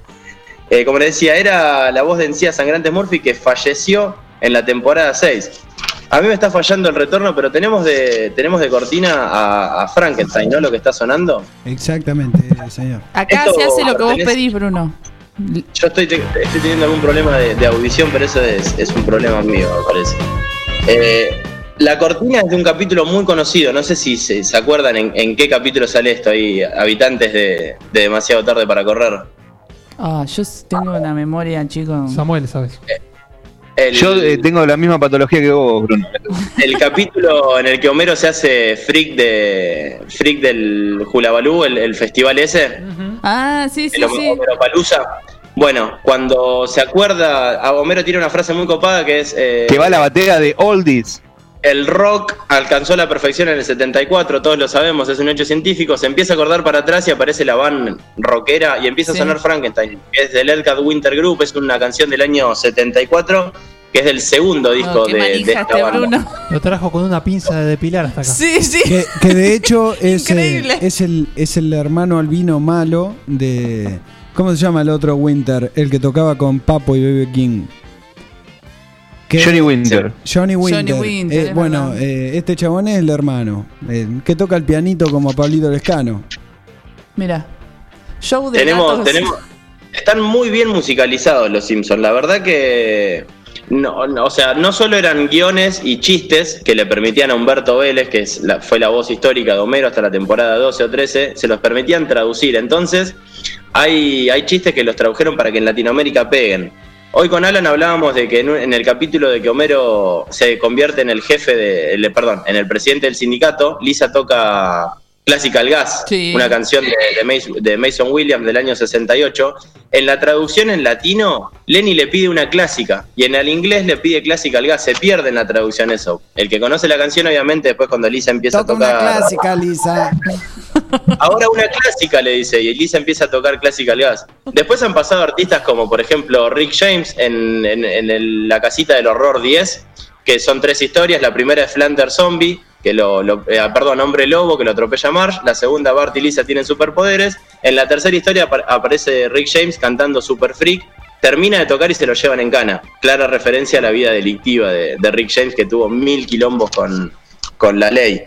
Eh, como les decía, era la voz de Encías Sangrantes Murphy que falleció en la temporada 6. A mí me está fallando el retorno, pero tenemos de, tenemos de cortina a, a Frankenstein, ¿no? Lo que está sonando. Exactamente, señor. Acá Esto se hace lo que vos tenés- pedís, Bruno. Yo estoy, te- estoy teniendo algún problema de, de audición, pero eso es, es un problema mío, me parece. Eh, la cortina es de un capítulo muy conocido, no sé si se, se acuerdan en, en qué capítulo sale esto, ahí, habitantes de, de demasiado tarde para correr. Ah, yo tengo una memoria, chicos. Samuel, ¿sabes? El, Yo eh, tengo la misma patología que vos, Bruno. el capítulo en el que Homero se hace freak de freak del Hulabalú, el, el festival ese, Ah, sí, sí, el sí. Homero Palusa. Bueno, cuando se acuerda, a Homero tiene una frase muy copada que es... eh, Que va a la batalla de Oldies. El rock alcanzó la perfección en el 74, todos lo sabemos, es un hecho científico. Se empieza a acordar para atrás y aparece la van rockera y empieza Sí. a sonar Frankenstein, que es del Elcat Winter Group, es una canción del año 74, que es del segundo disco Oh, qué de, esta este banda. Bruno. Lo trajo con una pinza de depilar hasta acá. Sí, sí. Que, que de hecho es, eh, Increíble. es, el, es el hermano albino malo de. ¿Cómo se llama el otro Winter? El que tocaba con Papo y Baby King. Que- Johnny Winter. Johnny Winter. Johnny Winter, Eh, es bueno, eh, este chabón es el hermano. eh, que toca el pianito como Pablito Lescano. Mira. Show de Tenemos, gatos. tenemos, están muy bien musicalizados los Simpsons. La verdad que no, no, o sea, no solo eran guiones y chistes que le permitían a Humberto Vélez, que es la- fue la voz histórica de Homero hasta la temporada 12 o 13, se los permitían traducir. Entonces, hay, hay chistes que los tradujeron para que en Latinoamérica peguen. Hoy con Alan hablábamos de que en, el capítulo de que Homero se convierte en el jefe de, perdón, en el presidente del sindicato, Lisa toca Classical Gas, Sí. una canción de, de Mas- de Mason Williams del año 68. En la traducción en latino, Lenny le pide una clásica y en el inglés le pide Classical Gas. Se pierde en la traducción eso. El que conoce la canción, obviamente, después cuando Lisa empieza Toca a una tocar. clásica, Lisa. Ahora una clásica, le dice, y Lisa empieza a tocar Classical Gas. Después han pasado artistas como, por ejemplo, Rick James en, en- en el- la casita del horror 10, que son tres historias. La primera es Flanders Zombie, que lo, lo- eh, perdón, Hombre Lobo, que lo atropella Marsh. La segunda, Bart y Lisa tienen superpoderes. En la tercera historia apar- aparece Rick James cantando Super Freak. Termina de tocar y se lo llevan en cana. Clara referencia a la vida delictiva de, de Rick James, que tuvo mil quilombos con, con la ley.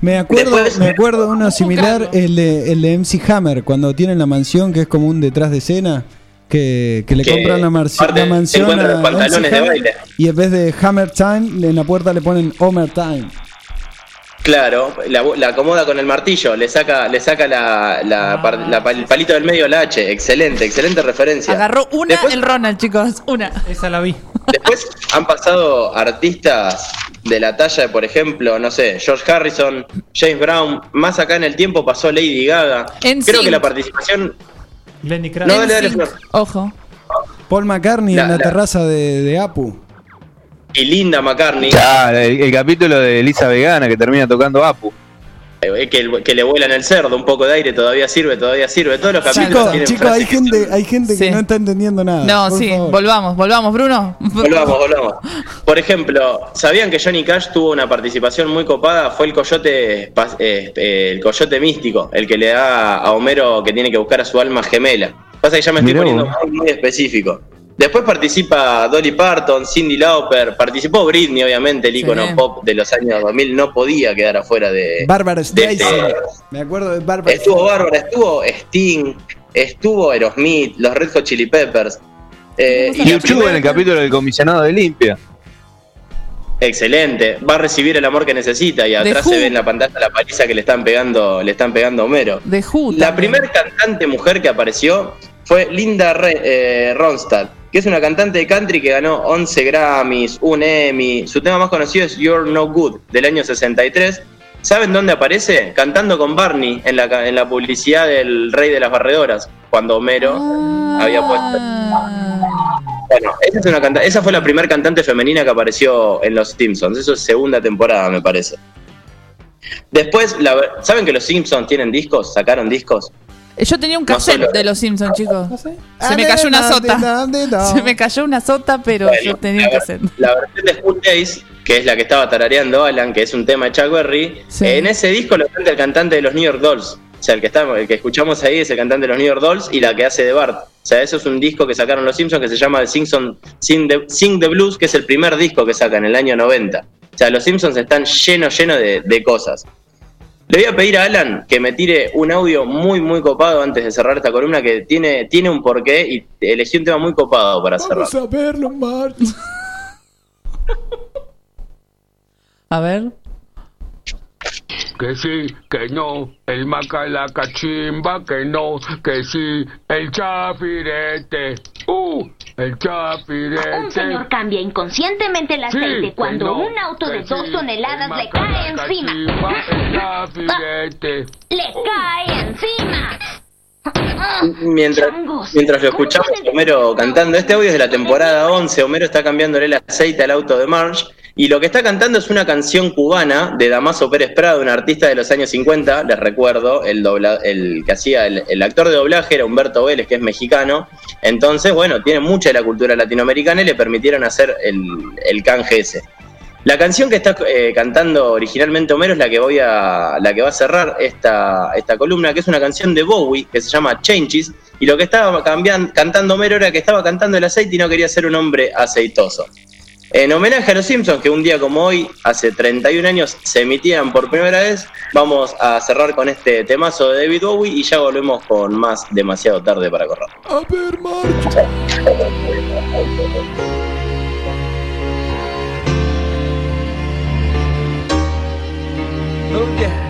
Me acuerdo, Después- me acuerdo uno similar, el de, el de MC Hammer, cuando tienen la mansión que es como un detrás de escena, que, que le Que compran la, mansión los a MC pantalones de baile. y en vez de Hammer Time, en la puerta le ponen Homer Time. Claro, la, la acomoda con el martillo, le saca, le saca la, la par- la pal- el palito del medio a la H. Excelente, excelente referencia. Agarró una Después- el Ronald, chicos. Una. Esa la vi. Después han pasado artistas de la talla de, por ejemplo, no sé, George Harrison, James Brown. Más acá en el tiempo pasó Lady Gaga. En Creo sync. que la participación. Lenny No, dale, dale, NSYNC. Flor. Ojo. Paul McCartney La- en la, la- terraza de, de Apu. Y Linda McCartney, Ah, el, el capítulo de Elisa Vegana que termina tocando Apu. eh, que, que le vuelan el cerdo, un poco de aire, todavía sirve, todavía sirve. Todos los capítulos Chicos, hay gente, hay gente Sí. que no está entendiendo nada. No, sí, favor. volvamos, volvamos, Bruno. Volvamos, volvamos. Por ejemplo, ¿sabían que Johnny Cash tuvo una participación muy copada? Fue el coyote, eh, eh, el coyote místico, el que le da a Homero que tiene que buscar a su alma gemela. Pasa que ya me estoy Mirá poniendo muy específico. Después participa Dolly Parton, Cindy Lauper, participó Britney, obviamente, el ícono Sí. pop de los años 2000, no podía quedar afuera de... Bárbara este- Streisand. Me acuerdo de Bárbara Estuvo Bárbara, estuvo Sting, estuvo Aerosmith, los Red Hot Chili Peppers. Eh, y YouTube primera- en el capítulo del comisionado de limpia. Excelente, va a recibir el amor que necesita y atrás se ve en la pantalla la paliza que le están pegando, le están pegando a Homero. De La primera cantante mujer que apareció fue Linda Re- eh, Ronstadt, que es una cantante de country que ganó 11 Grammys, un Emmy. Su tema más conocido es You're No Good, del año 63. ¿Saben dónde aparece? Cantando con Barney en la, ca- en la publicidad del Rey de las Barredoras, cuando Homero había puesto. Ah. Bueno, esa, es una canta- esa fue la primera cantante femenina que apareció en Los Simpsons. Eso es segunda temporada, me parece. Después, la ¿saben que los Simpsons tienen discos? ¿Sacaron discos? Yo tenía un cassette de los Simpsons, chicos. Se me cayó una sota. Se me cayó una sota, pero Bueno, yo tenía un cassette. La versión de School Days, que es la que estaba tarareando Alan, que es un tema de Chuck Berry, en ese disco lo canta el cantante de los New York Dolls. O sea, el que, está, el que escuchamos ahí es el cantante de los New York Dolls y la que hace de Bart. O sea, eso es un disco que sacaron los Simpsons que se llama The Simpsons Sing the, Sing the Blues, que es el primer disco que sacan en el año 90. O sea, los Simpsons están llenos, llenos de, de cosas. Le voy a pedir a Alan que me tire un audio muy, muy copado antes de cerrar esta columna que tiene, tiene un porqué y elegí un tema muy copado para cerrar. Vamos a verlo, March. A ver. Que sí, que no, el maca la cachimba, que no, que sí, el chapirete, uh, el chapirete. Un señor cambia inconscientemente el aceite cuando no, un auto de dos sí, toneladas el le cae encima. cachimba, el chapirete. ¡Le cae encima! Mientras, mientras lo escuchamos, Homero cantando. Este audio es de la temporada 11. Homero está cambiándole el aceite al auto de Marge. Y lo que está cantando es una canción cubana de Damaso Pérez Prado, un artista de los años 50. Les recuerdo, el, dobla- el que hacía el, actor de doblaje era Humberto Vélez, que es mexicano. Entonces, bueno, tiene mucha de la cultura latinoamericana y le permitieron hacer el, el canje ese. La canción que está eh, cantando originalmente Homero es la que voy a la que va a cerrar esta, esta columna, que es una canción de Bowie que se llama Changes. Y lo que estaba cambian- cantando Homero era que estaba cantando el aceite y no quería ser un hombre aceitoso. En homenaje a los Simpsons, que un día como hoy, hace 31 años, se emitían por primera vez, vamos a cerrar con este temazo de David Bowie y ya volvemos con más demasiado tarde para correr. A ver. Oh yeah.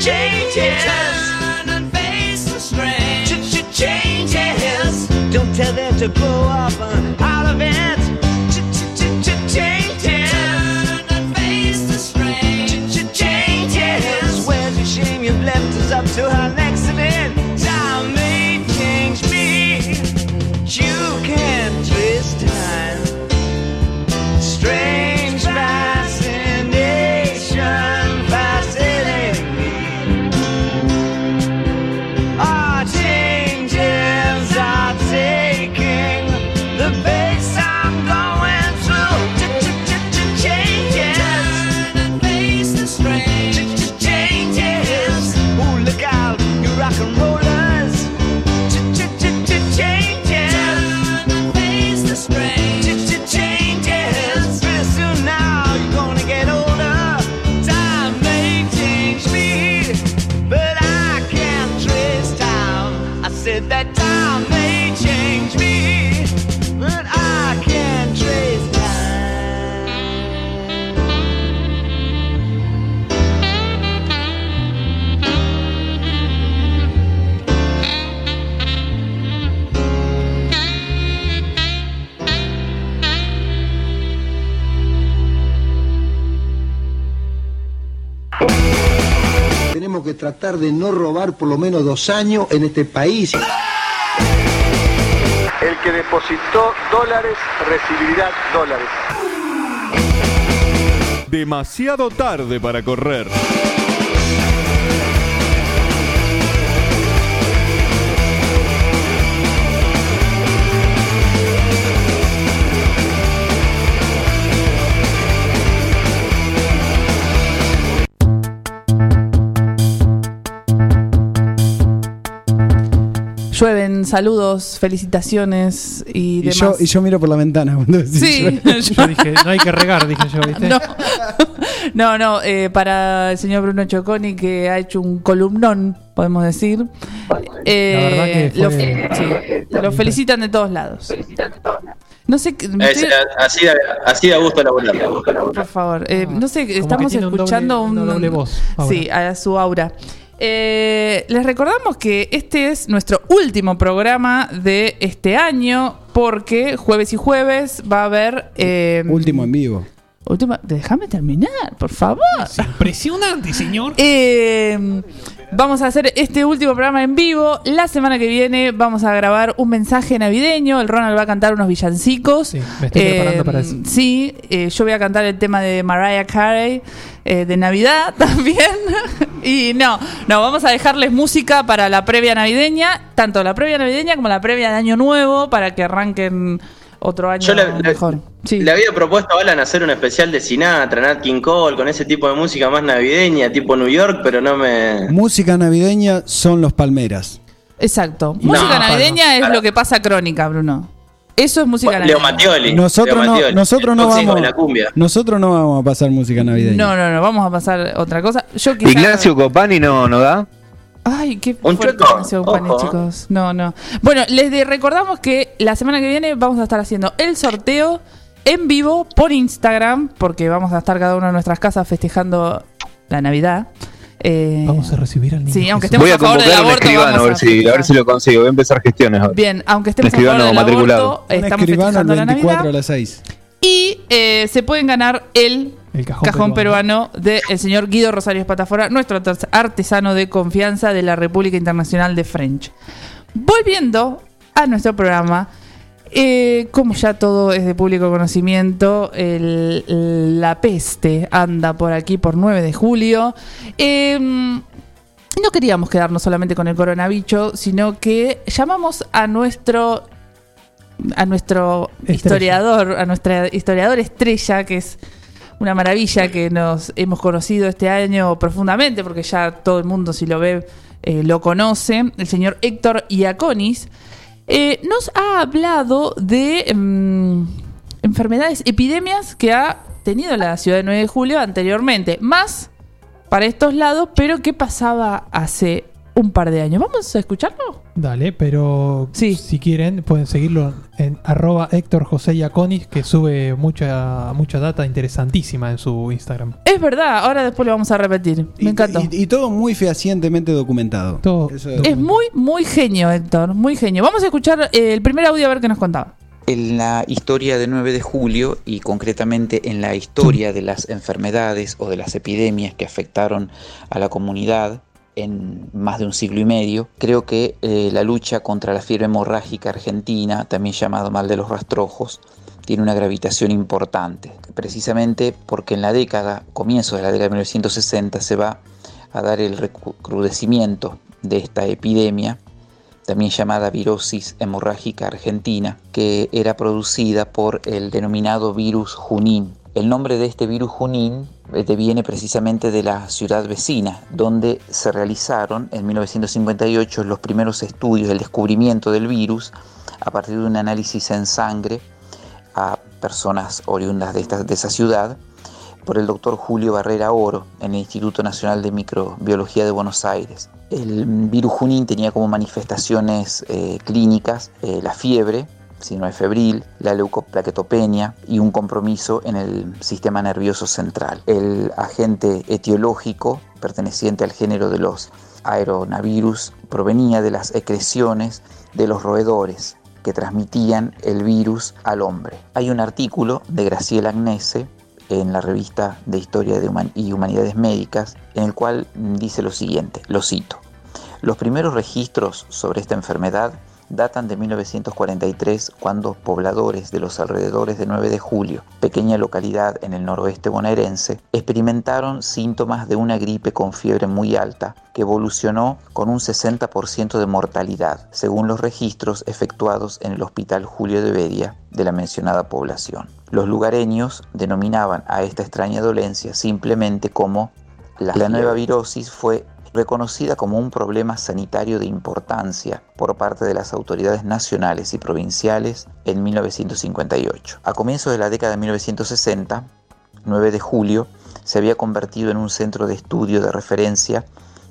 Changes. Turn and face the strain. Changes. Don't tell them to grow up uh, out of it. Changes. Turn and face the. Changes. Where's shame? You've left us up to an accident. Tenemos que tratar de no robar por lo menos dos años en este país. El que depositó dólares recibirá dólares. Demasiado tarde para correr. Saludos, felicitaciones y Y demás. yo, y yo miro por la ventana. cuando decís Sí, llueve. yo dije, no hay que regar, dije yo, ¿viste? No, no, no, eh, para el señor Bruno Choconi que ha hecho un columnón, podemos decir. Eh, La verdad que lo, fue- sí, lo felicitan de todos lados. No sé, qué- me Es- estoy- así, da, así da gusto laburar. por favor, eh, no sé, que estamos tiene un doble- escuchando un, doble voz, sí, a su aura. Eh, les recordamos que este es nuestro último programa de este año porque jueves y jueves va a haber eh, Último en vivo. Última, déjame terminar, por favor. Impresionante, señor. Eh, vamos a hacer este último programa en vivo. La semana que viene vamos a grabar un mensaje navideño. El Ronald va a cantar unos villancicos. Sí, me estoy preparando para eso. Sí, eh, yo voy a cantar el tema de Mariah Carey eh, de Navidad también. y no, no, vamos a dejarles música para la previa navideña, tanto la previa navideña como la previa de Año Nuevo, para que arranquen otro año Yo le, le- le había propuesto a Alan hacer un especial de Sinatra, Nat King Cole, con ese tipo de música más navideña, tipo New York, pero no me. Música navideña son los palmeras. Exacto. No, música navideña es lo que pasa crónica, Bruno. Eso es música Leo navideña. Mattioli. Nosotros Leo no, Mattioli, nosotros no vamos. de la cumbia. Nosotros no vamos a pasar música navideña. No, no, no, vamos a pasar otra cosa. Yo quizá... Ignacio Copani no, no da. Ay, qué Un fuerte Copani, ojo. chicos. No, no. Bueno, les de- recordamos que la semana que viene vamos a estar haciendo el sorteo en vivo por Instagram, porque vamos a estar cada uno en nuestras casas festejando la Navidad. Eh, Vamos a recibir al niño. Sí, aunque estemos Voy a a favor del aborto, escribano a ver, si, a ver si lo consigo. Voy a empezar gestiones ahora. Bien, aunque estemos a Escribano favor del matriculado. aborto, Un estamos escribano el festejando la 24 Navidad. a las 6. Y eh, se pueden ganar el, El cajón, cajón peruano, del señor Guido Rosario Espatafora, nuestro artes- artesano de confianza de la República Internacional de French. Volviendo a nuestro programa, eh, como ya todo es de público conocimiento, el- el- la peste anda por aquí por 9 de julio. Eh, no queríamos quedarnos solamente con el coronavirus, sino que llamamos a nuestro a nuestro Estrella. historiador, a nuestra historiador estrella, que es una maravilla que nos hemos conocido este año profundamente, porque ya todo el mundo si lo ve eh, lo conoce, el señor Héctor Iaconis, eh, nos ha hablado de mm, enfermedades, epidemias que ha tenido la ciudad de 9 de julio anteriormente, más para estos lados, pero ¿qué pasaba hace un par de años? ¿Vamos a escucharlo? Dale, pero si quieren pueden seguirlo en arroba Héctor José Iaconis, que sube mucha, mucha data interesantísima en su Instagram. Es verdad, ahora después lo vamos a repetir. Me encantó. Y, y todo muy fehacientemente documentado. Eso es- Es muy, muy genio, Héctor, muy genio. Vamos a escuchar eh, el primer audio a ver qué nos contaba. En la historia de 9 de julio y concretamente en la historia de las enfermedades o de las epidemias que afectaron a la comunidad en más de un siglo y medio, creo que eh, la lucha contra la fiebre hemorrágica argentina, también llamado mal de los rastrojos, tiene una gravitación importante, precisamente porque en la década, comienzo de la década de 1960, se va a dar el recrudecimiento de esta epidemia también llamada virosis hemorrágica argentina, que era producida por el denominado virus Junín. El nombre de este virus Junín eh, deviene precisamente de la ciudad vecina, donde se realizaron en 1958 los primeros estudios del descubrimiento del virus a partir de un análisis en sangre a personas oriundas de esa ciudad por el doctor Julio Barrera Oro en el Instituto Nacional de Microbiología de Buenos Aires. El virus Junín tenía como manifestaciones eh, clínicas eh, la fiebre, síndrome febril, la leucoplaquetopenia y un compromiso en el sistema nervioso central. El agente etiológico perteneciente al género de los aeronavirus provenía de las excreciones de los roedores que transmitían el virus al hombre. Hay un artículo de Graciela Agnese en la revista de Historia de y Humanidades Médicas, en el cual dice lo siguiente, lo cito. Los primeros registros sobre esta enfermedad datan de 1943, cuando pobladores de los alrededores de 9 de julio, pequeña localidad en el noroeste bonaerense, experimentaron síntomas de una gripe con fiebre muy alta que evolucionó con un 60% de mortalidad, según los registros efectuados en el Hospital Julio de Bedia de la mencionada población. Los lugareños denominaban a esta extraña dolencia simplemente como la, la nueva virosis fue reconocida como un problema sanitario de importancia por parte de las autoridades nacionales y provinciales en 1958. A comienzos de la década de 1960, 9 de julio, se había convertido en un centro de estudio de referencia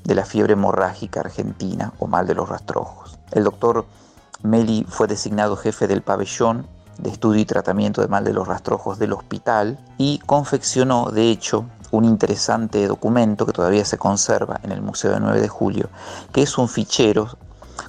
de la fiebre hemorrágica argentina o mal de los rastrojos. El doctor Meli fue designado jefe del pabellón de estudio y tratamiento de mal de los rastrojos del hospital y confeccionó, de hecho, un interesante documento que todavía se conserva en el Museo de 9 de Julio, que es un fichero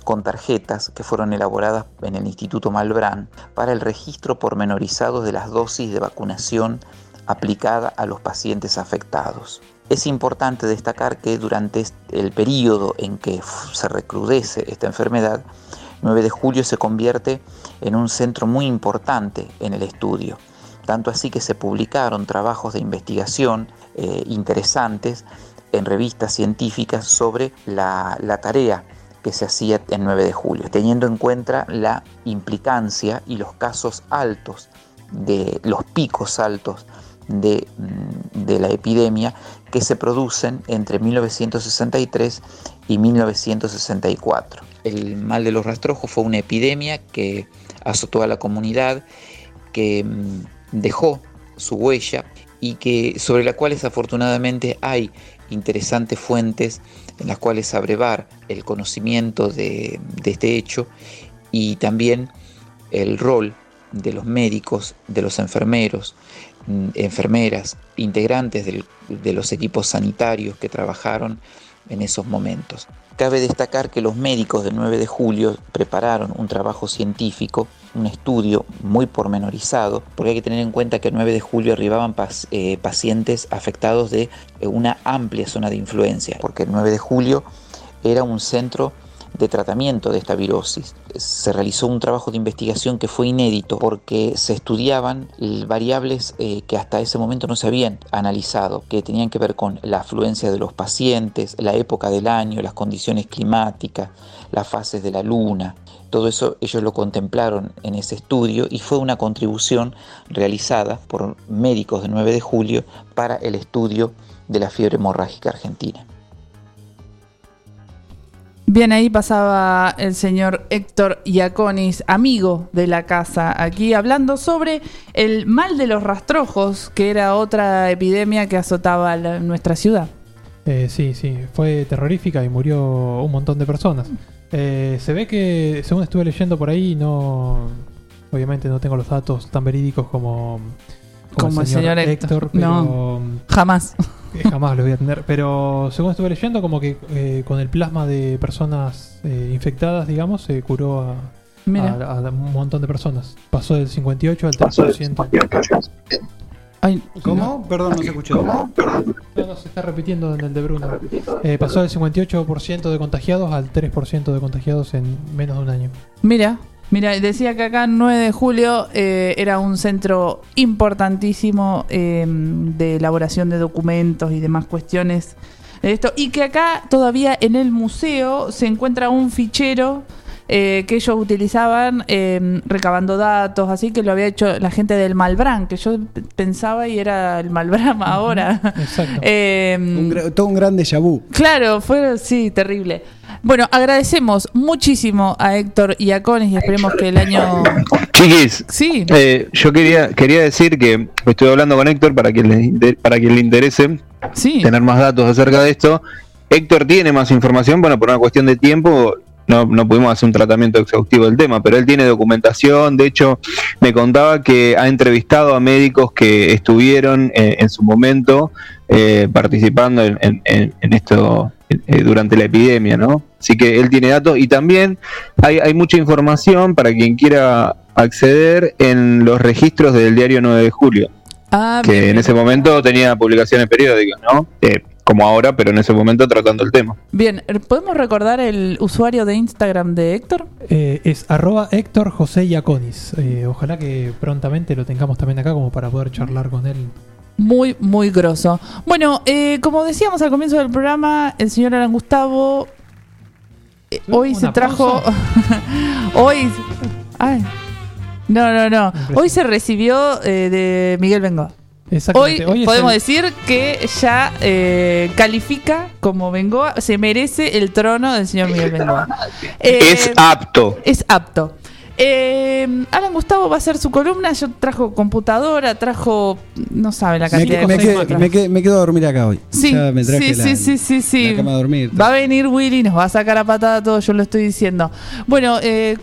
con tarjetas que fueron elaboradas en el Instituto Malbrán para el registro pormenorizado de las dosis de vacunación aplicada a los pacientes afectados. Es importante destacar que durante el periodo en que se recrudece esta enfermedad, 9 de julio se convierte en un centro muy importante en el estudio, tanto así que se publicaron trabajos de investigación eh, interesantes en revistas científicas sobre la, tarea que se hacía en 9 de julio, teniendo en cuenta la implicancia y los casos altos, de los picos altos de, mm, la epidemia que se producen entre 1963 y 1964. El mal de los rastrojos fue una epidemia que azotó a la comunidad, que mm, dejó su huella y que sobre la cual desafortunadamente hay interesantes fuentes en las cuales abrevar el conocimiento de, este hecho y también el rol de los médicos, de los enfermeros, mm, enfermeras, integrantes de los equipos sanitarios que trabajaron en esos momentos. Cabe destacar que los médicos del 9 de julio prepararon un trabajo científico, un estudio muy pormenorizado, porque hay que tener en cuenta que el 9 de julio arribaban eh, pacientes afectados de eh, una amplia zona de influencia, porque el 9 de julio era un centro de tratamiento de esta virosis. Se realizó un trabajo de investigación que fue inédito porque se estudiaban variables eh, que hasta ese momento no se habían analizado, que tenían que ver con la afluencia de los pacientes, la época del año, las condiciones climáticas, las fases de la luna. Todo eso ellos lo contemplaron en ese estudio y fue una contribución realizada por médicos de 9 de julio para el estudio de la fiebre hemorrágica argentina. Bien, ahí pasaba el señor Héctor Iaconis, amigo de la casa, aquí hablando sobre el mal de los rastrojos, que era otra epidemia que azotaba nuestra ciudad. Eh, sí, sí, fue terrorífica y murió un montón de personas. Eh, se ve que, según estuve leyendo por ahí, no. Obviamente no tengo los datos tan verídicos como. Como el señor Héctor. pero, No, jamás. eh, jamás lo voy a tener. Pero según estuve leyendo, como que eh, con el plasma de personas eh, infectadas, digamos, se curó a, Mira. a- a un montón de personas. Pasó del 58 al 3%. ¿Cómo? Perdón, no se escuchó. No, no, se está repitiendo en el de Bruno. Eh, pasó del 58% de contagiados al 3% de contagiados en menos de un año. Mira, mira, decía que acá 9 de julio eh, era un centro importantísimo eh, de elaboración de documentos y demás cuestiones esto. Y que acá todavía en el museo se encuentra un fichero eh, que ellos utilizaban eh, recabando datos, así que lo había hecho la gente del Malbrán, que yo pensaba y era el Malbrán ahora. Exacto. Eh, Un todo un gran déjà vu. Claro, fue sí, terrible. Bueno, agradecemos muchísimo a Héctor y a Cones y esperemos que el año. Chiquis, Sí. eh, yo quería, quería decir que estoy hablando con Héctor para que le, para que le interese tener más datos acerca de esto. Héctor tiene más información, bueno, por una cuestión de tiempo no, no pudimos hacer un tratamiento exhaustivo del tema, pero él tiene documentación, de hecho me contaba que ha entrevistado a médicos que estuvieron eh, en su momento eh, participando en, en- en- esto eh, durante la epidemia, ¿no? Así que él tiene datos y también hay, hay mucha información para quien quiera acceder en los registros del diario 9 de julio. Ah, que bien, en ese momento tenía publicaciones periódicas, ¿no? Eh, como ahora, pero en ese momento tratando el tema. Bien, ¿podemos recordar el usuario de Instagram de Héctor? Eh, es arroba Héctor José Yaconis. Eh, ojalá que prontamente lo tengamos también acá como para poder charlar con él. Muy, muy grosso. Bueno, eh, como decíamos al comienzo del programa, el señor Alan Gustavo eh, hoy ¿Un se trajo. hoy. Ay. No, no, no. Hoy se recibió eh, de Miguel Bengoa. Hoy, Exactamente. Hoy es podemos el- decir que ya eh, califica como Bengoa, se merece el trono del señor Miguel Bengoa. Eh, es apto. es apto. Eh, Alan Gustavo va a hacer su columna. Yo trajo computadora, trajo. No sabe la cantidad que- me de cosas. quedé- que trajo. me quedé- me quedo a dormir acá hoy. Sí, Ya me traje sí, la, sí, sí, sí, sí. la cama a dormir. Va a venir Willy, nos va a sacar a patada todo, yo lo estoy diciendo. Bueno, eh,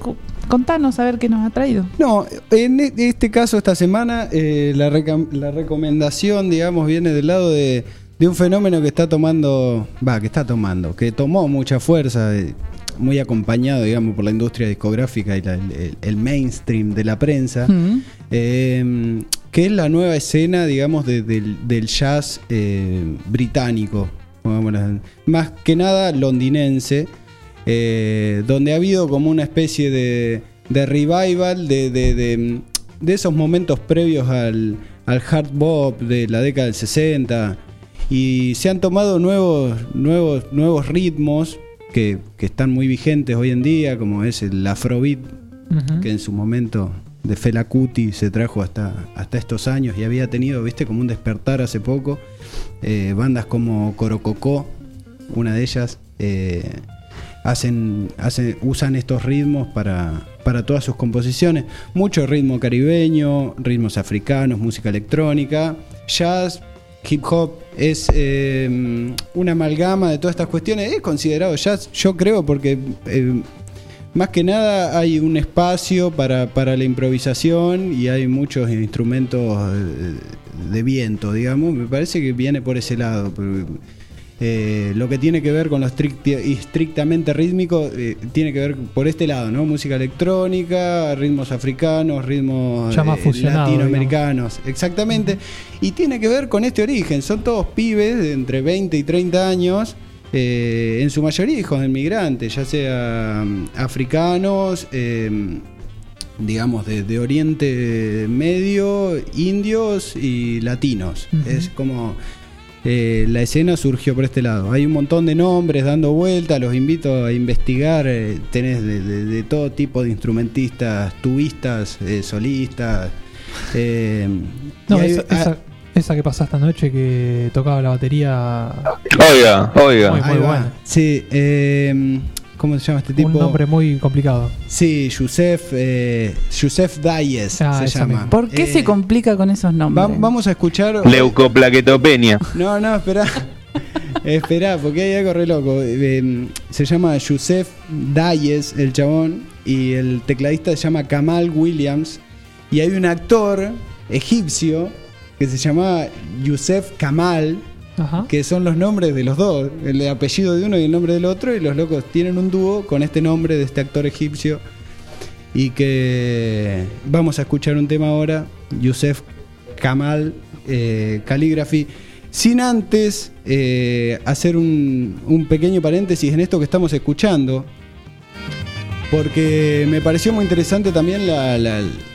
contanos a ver qué nos ha traído. No, en e- este caso, esta semana, eh, la, la recomendación, digamos, viene del lado de, de un fenómeno que está tomando, va, que está tomando, que tomó mucha fuerza, eh, muy acompañado, digamos, por la industria discográfica y la- el, el mainstream de la prensa, Mm. eh, que es la nueva escena, digamos, de- del, del jazz eh, británico, más que nada londinense, eh, donde ha habido como una especie de, de revival de, de- esos momentos previos al, al hard bop de la década del 60 y se han tomado nuevos, nuevos, nuevos ritmos que, que están muy vigentes hoy en día, como es el afrobeat, Ujú. que en su momento de Fela Kuti se trajo hasta, hasta estos años y había tenido, viste, como un despertar hace poco. Eh, bandas como Corococó, una de ellas, eh, hacen, hacen, usan estos ritmos para, para todas sus composiciones. Mucho ritmo caribeño, ritmos africanos, música electrónica, jazz, hip hop. Es eh, una amalgama de todas estas cuestiones. Es considerado jazz, yo creo, porque eh, más que nada hay un espacio para, para la improvisación y hay muchos instrumentos eh, de viento, digamos. Me parece que viene por ese lado. Eh, lo que tiene que ver con lo estrictamente rítmico eh, tiene que ver por este lado, ¿no? Música electrónica, ritmos africanos, ritmos eh, latinoamericanos, exactamente. Y tiene que ver con este origen. Son todos pibes de entre 20 y 30 años eh, en su mayoría hijos de inmigrantes, ya sea mm, africanos, eh, digamos de, de Oriente Medio, indios y latinos. Es como eh, la escena surgió por este lado. Hay un montón de nombres dando vuelta, los invito a investigar. eh, tenés de, de- de todo tipo de instrumentistas, tubistas, eh, solistas. eh, No, hay- esa, ah, esa, esa que pasaste anoche que tocaba la batería. Oiga, oiga. Muy, muy buena. Sí, eh, ¿cómo se llama este tipo? Un nombre muy complicado. Sí, Yusef, eh, Yusef Dayes Ah, se llama. ¿Por qué Eh, se complica con esos nombres? va- vamos a escuchar. Leucoplaquetopenia. No, no, espera. espera, porque hay algo re loco. Eh, se llama Yusef Dayes, el chabón, y el tecladista se llama Kamal Williams. Y hay un actor egipcio que se llama Yusef Kamal, Que son los nombres de los dos, el apellido de uno y el nombre del otro, y los locos tienen un dúo con este nombre de este actor egipcio. Y que vamos a escuchar un tema ahora, Yusef Kamal eh, Calligraphy, sin antes eh, hacer un, un pequeño paréntesis en esto que estamos escuchando, porque me pareció muy interesante también la-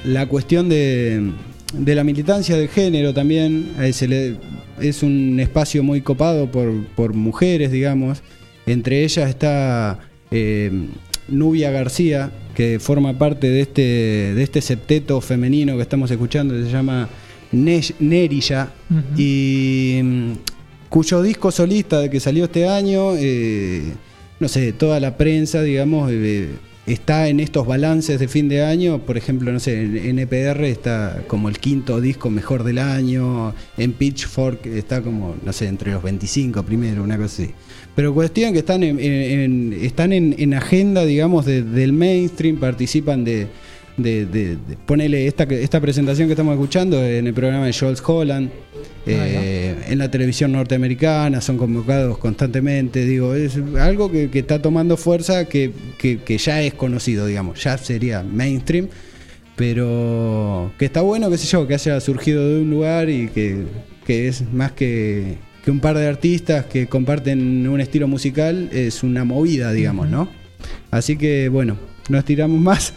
la cuestión de, de la militancia del género también. Eh, se le- es un espacio muy copado por, por mujeres, digamos. Entre ellas está eh, Nubia García, que forma parte de este, de este septeto femenino que estamos escuchando, que se llama Ne- Nerilla. Y mm, cuyo disco solista que salió este año, eh, no sé, toda la prensa, digamos, está en estos balances de fin de año. Por ejemplo, no sé, en NPR está como el quinto disco mejor del año, en Pitchfork está como, no sé, entre los 25 primero, una cosa así. Pero cuestión que están en, en- están en, en agenda, digamos, de- del mainstream, participan de, de, de- de- ponele esta, esta presentación que estamos escuchando en el programa de Jules Holland, eh, en la televisión norteamericana, son convocados constantemente, digo, es algo que, que está tomando fuerza que, que- que ya es conocido, digamos, ya sería mainstream, pero que está bueno, qué sé yo, que haya surgido de un lugar y que, que es más que, que un par de artistas que comparten un estilo musical, es una movida, digamos, ¿no? Así que bueno, no estiramos más.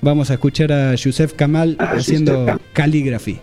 Vamos a escuchar a Yusef Kamal haciendo Calligraphy.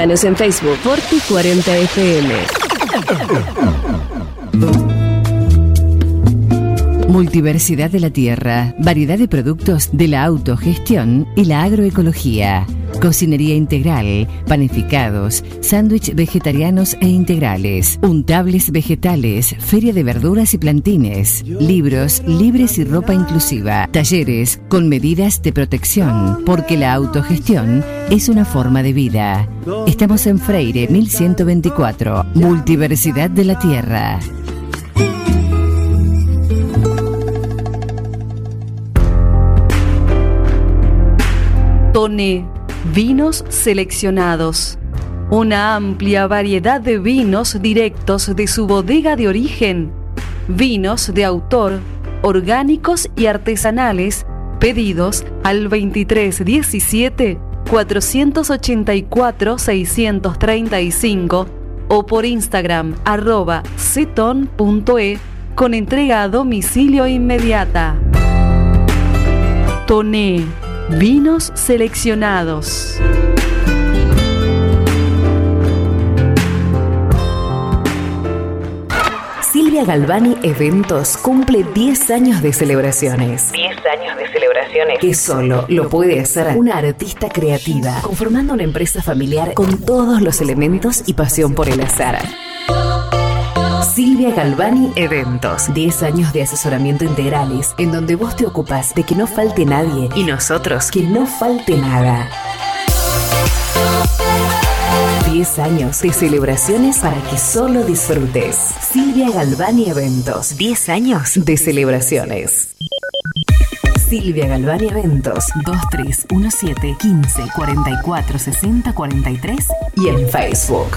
Búscanos en Facebook Forti40FM. Multiversidad de la tierra, variedad de productos de la autogestión y la agroecología. Cocinería integral, panificados, sándwich vegetarianos e integrales, untables vegetales, feria de verduras y plantines, libros libres y ropa inclusiva, talleres con medidas de protección, porque la autogestión es una forma de vida. Estamos en Freire 1124, Multiversidad de la Tierra. Tone Vinos seleccionados. Una amplia variedad de vinos directos de su bodega de origen. Vinos de autor, orgánicos y artesanales, pedidos al 2317 484 635 o por Instagram arroba ceton.e con entrega a domicilio inmediata. Toné Vinos seleccionados. Silvia Galvani Eventos cumple 10 años de celebraciones. 10 años de celebraciones. Que solo lo puede hacer una artista creativa, conformando una empresa familiar con todos los elementos y pasión por el azar. Silvia Galvani Eventos. 10 años de asesoramiento integrales, en donde vos te ocupas de que no falte nadie y nosotros que no falte nada. 10 años de celebraciones para que solo disfrutes. Silvia Galvani Eventos. 10 años de celebraciones. Silvia Galvani Eventos 2317 15 44 60 43 y en Facebook.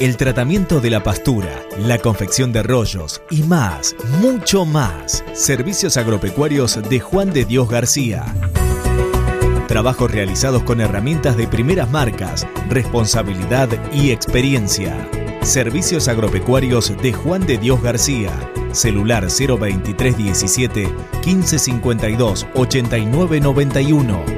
el tratamiento de la pastura, la confección de rollos y más, mucho más. Servicios agropecuarios de Juan de Dios García. Trabajos realizados con herramientas de primeras marcas, responsabilidad y experiencia. Servicios agropecuarios de Juan de Dios García. Celular 02317 1552 8991.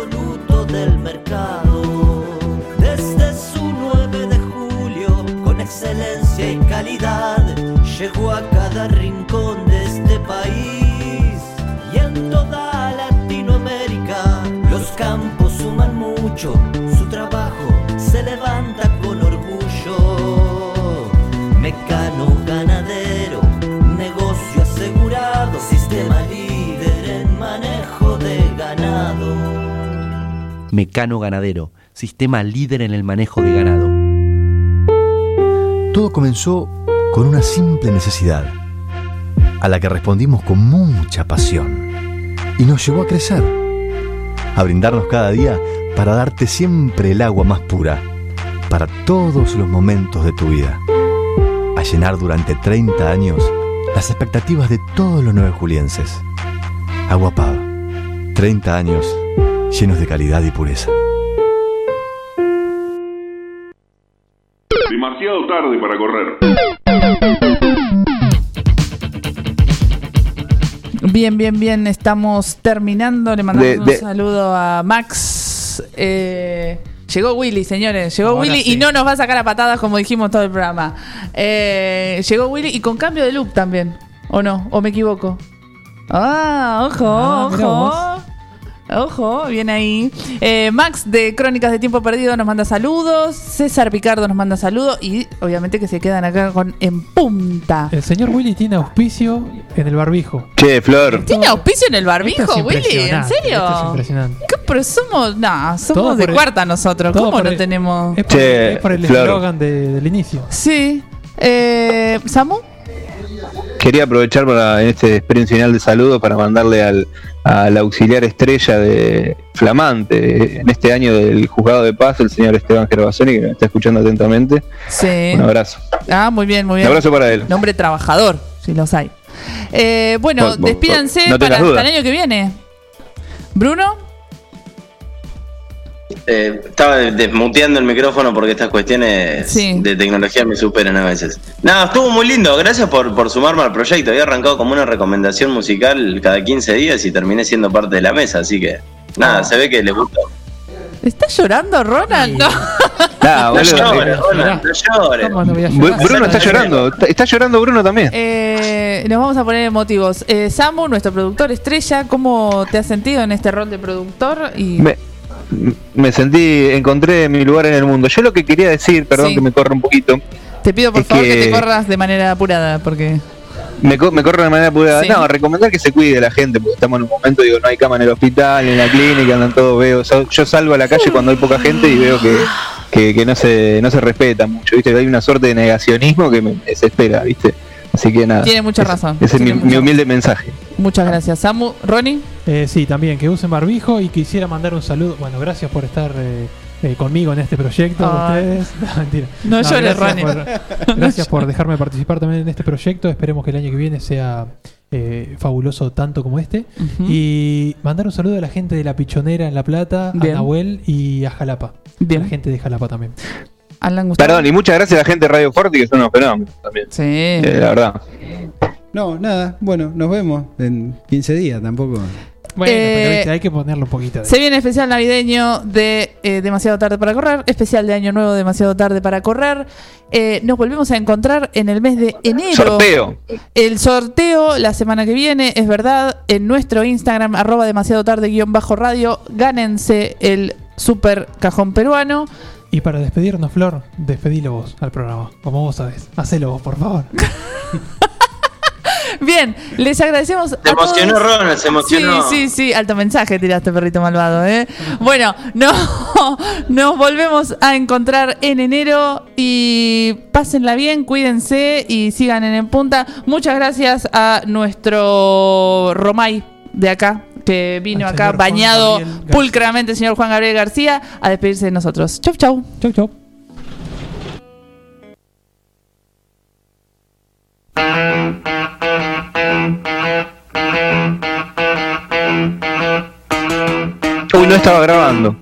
Mecano Ganadero, sistema líder en el manejo de ganado. Todo comenzó con una simple necesidad, a la que respondimos con mucha pasión, y nos llevó a crecer, a brindarnos cada día para darte siempre el agua más pura, para todos los momentos de tu vida, a llenar durante 30 años las expectativas de todos los nueve julienses. Agua Pava, 30 años llenos de calidad y pureza. Demasiado tarde para correr. Bien, bien, bien. Estamos terminando. Le mandamos De- un de- saludo a Max. Eh, llegó Willy, señores. Llegó Ahora Willy sí. y no nos va a sacar a patadas como dijimos todo el programa. Eh, llegó Willy y con cambio de look también. ¿O no? ¿O me equivoco? Ah, ojo, Ah, ojo. Ojo, bien ahí. Eh, Max de Crónicas de Tiempo Perdido nos manda saludos. César Picardo nos manda saludos. Y obviamente que se quedan acá con en punta. El señor Willy tiene auspicio en el barbijo. Che, Flor. ¿Tiene auspicio en el barbijo, es Willy? ¿En serio? esto es impresionante. ¿Qué? Pero somos, nah, somos de el- cuarta nosotros. ¿Cómo no el- tenemos? Es por, Che, es por el eslogan de- del inicio. Sí. Eh, ¿Samu? Quería aprovechar para en este sprint final de saludos para mandarle al, al auxiliar estrella de Flamante en este año del juzgado de paz, el señor Esteban Gervasoni, que me está escuchando atentamente. Sí. Un abrazo. Ah, muy bien, muy Un bien. abrazo para él. Nombre trabajador, si los hay. Eh, bueno, Vos- vos- despídanse no para hasta el año que viene. Bruno, Eh, estaba desmuteando el micrófono porque estas cuestiones de tecnología me superan a veces. Nada, estuvo muy lindo. Gracias por, por sumarme al proyecto. Había arrancado como una recomendación musical cada 15 días y terminé siendo parte de la mesa. Así que, nada, se ve que les gustó. ¿estás llorando, Ronald? No. Nah, No llores, Ronald, no llores. Bu- Bruno está llorando. Está, está llorando Bruno también. Eh, nos vamos a poner emotivos. Eh, Samu, nuestro productor estrella, ¿cómo te has sentido en este rol de productor? Y Me, me sentí, encontré mi lugar en el mundo. Yo lo que quería decir, perdón Sí. que me corra un poquito, te pido por favor que... que- te corras de manera apurada, porque me, co- me corre de manera apurada. Sí. No, recomendar que se cuide la gente, porque estamos en un momento, digo, no hay cama en el hospital, en la clínica, andan todos, veo. yo salgo a la calle cuando hay poca gente y veo que, que, que no se no se respeta mucho, ¿viste? Hay una suerte de negacionismo que me desespera, ¿viste? Así que nada. tiene mucha razón. Ese es mi, humilde mensaje. Muchas gracias. Samu, Ronnie. Eh, sí, también, que usen barbijo y quisiera mandar un saludo. Bueno, gracias por estar eh, eh, conmigo en este proyecto. Ustedes. No, mentira. No llores, gracias Ronnie. por- gracias por dejarme participar también en este proyecto. Esperemos que el año que viene sea eh, fabuloso tanto como este. Y mandar un saludo a la gente de La Pichonera en La Plata, Bien. a Nahuel y a Jalapa. Bien. A la gente de Jalapa también. Alan Gustavo. Perdón, y muchas gracias a la gente de Radio Forti, que son unos fenómenos también. Sí. Eh, la verdad. No, nada, bueno, nos vemos en 15 días tampoco. Bueno, Eh, pero viste, hay que ponerle un poquito de. Se viene especial navideño de eh, Demasiado Tarde para Correr, especial de Año Nuevo Demasiado Tarde para Correr. Eh, nos volvemos a encontrar en el mes de enero. Sorteo. El sorteo la semana que viene, es verdad, en nuestro Instagram, arroba demasiado tarde guion bajo radio, gánense el super cajón peruano. Y para despedirnos, Flor, despedilo vos al programa. Como vos sabés. Hacelo vos, por favor. Bien, les agradecemos. Se emocionó Ronald, se emocionó. Sí, sí, sí, alto mensaje tiraste, perrito malvado, ¿eh? Bueno, no, nos volvemos a encontrar en enero y pásenla bien, cuídense y sigan en En Punta. Muchas gracias a nuestro Romay de acá, que vino Al acá bañado Gabriel García. pulcramente, el señor Juan Gabriel García, a despedirse de nosotros. Chau, chau. Chau, chau. Uy, no estaba grabando.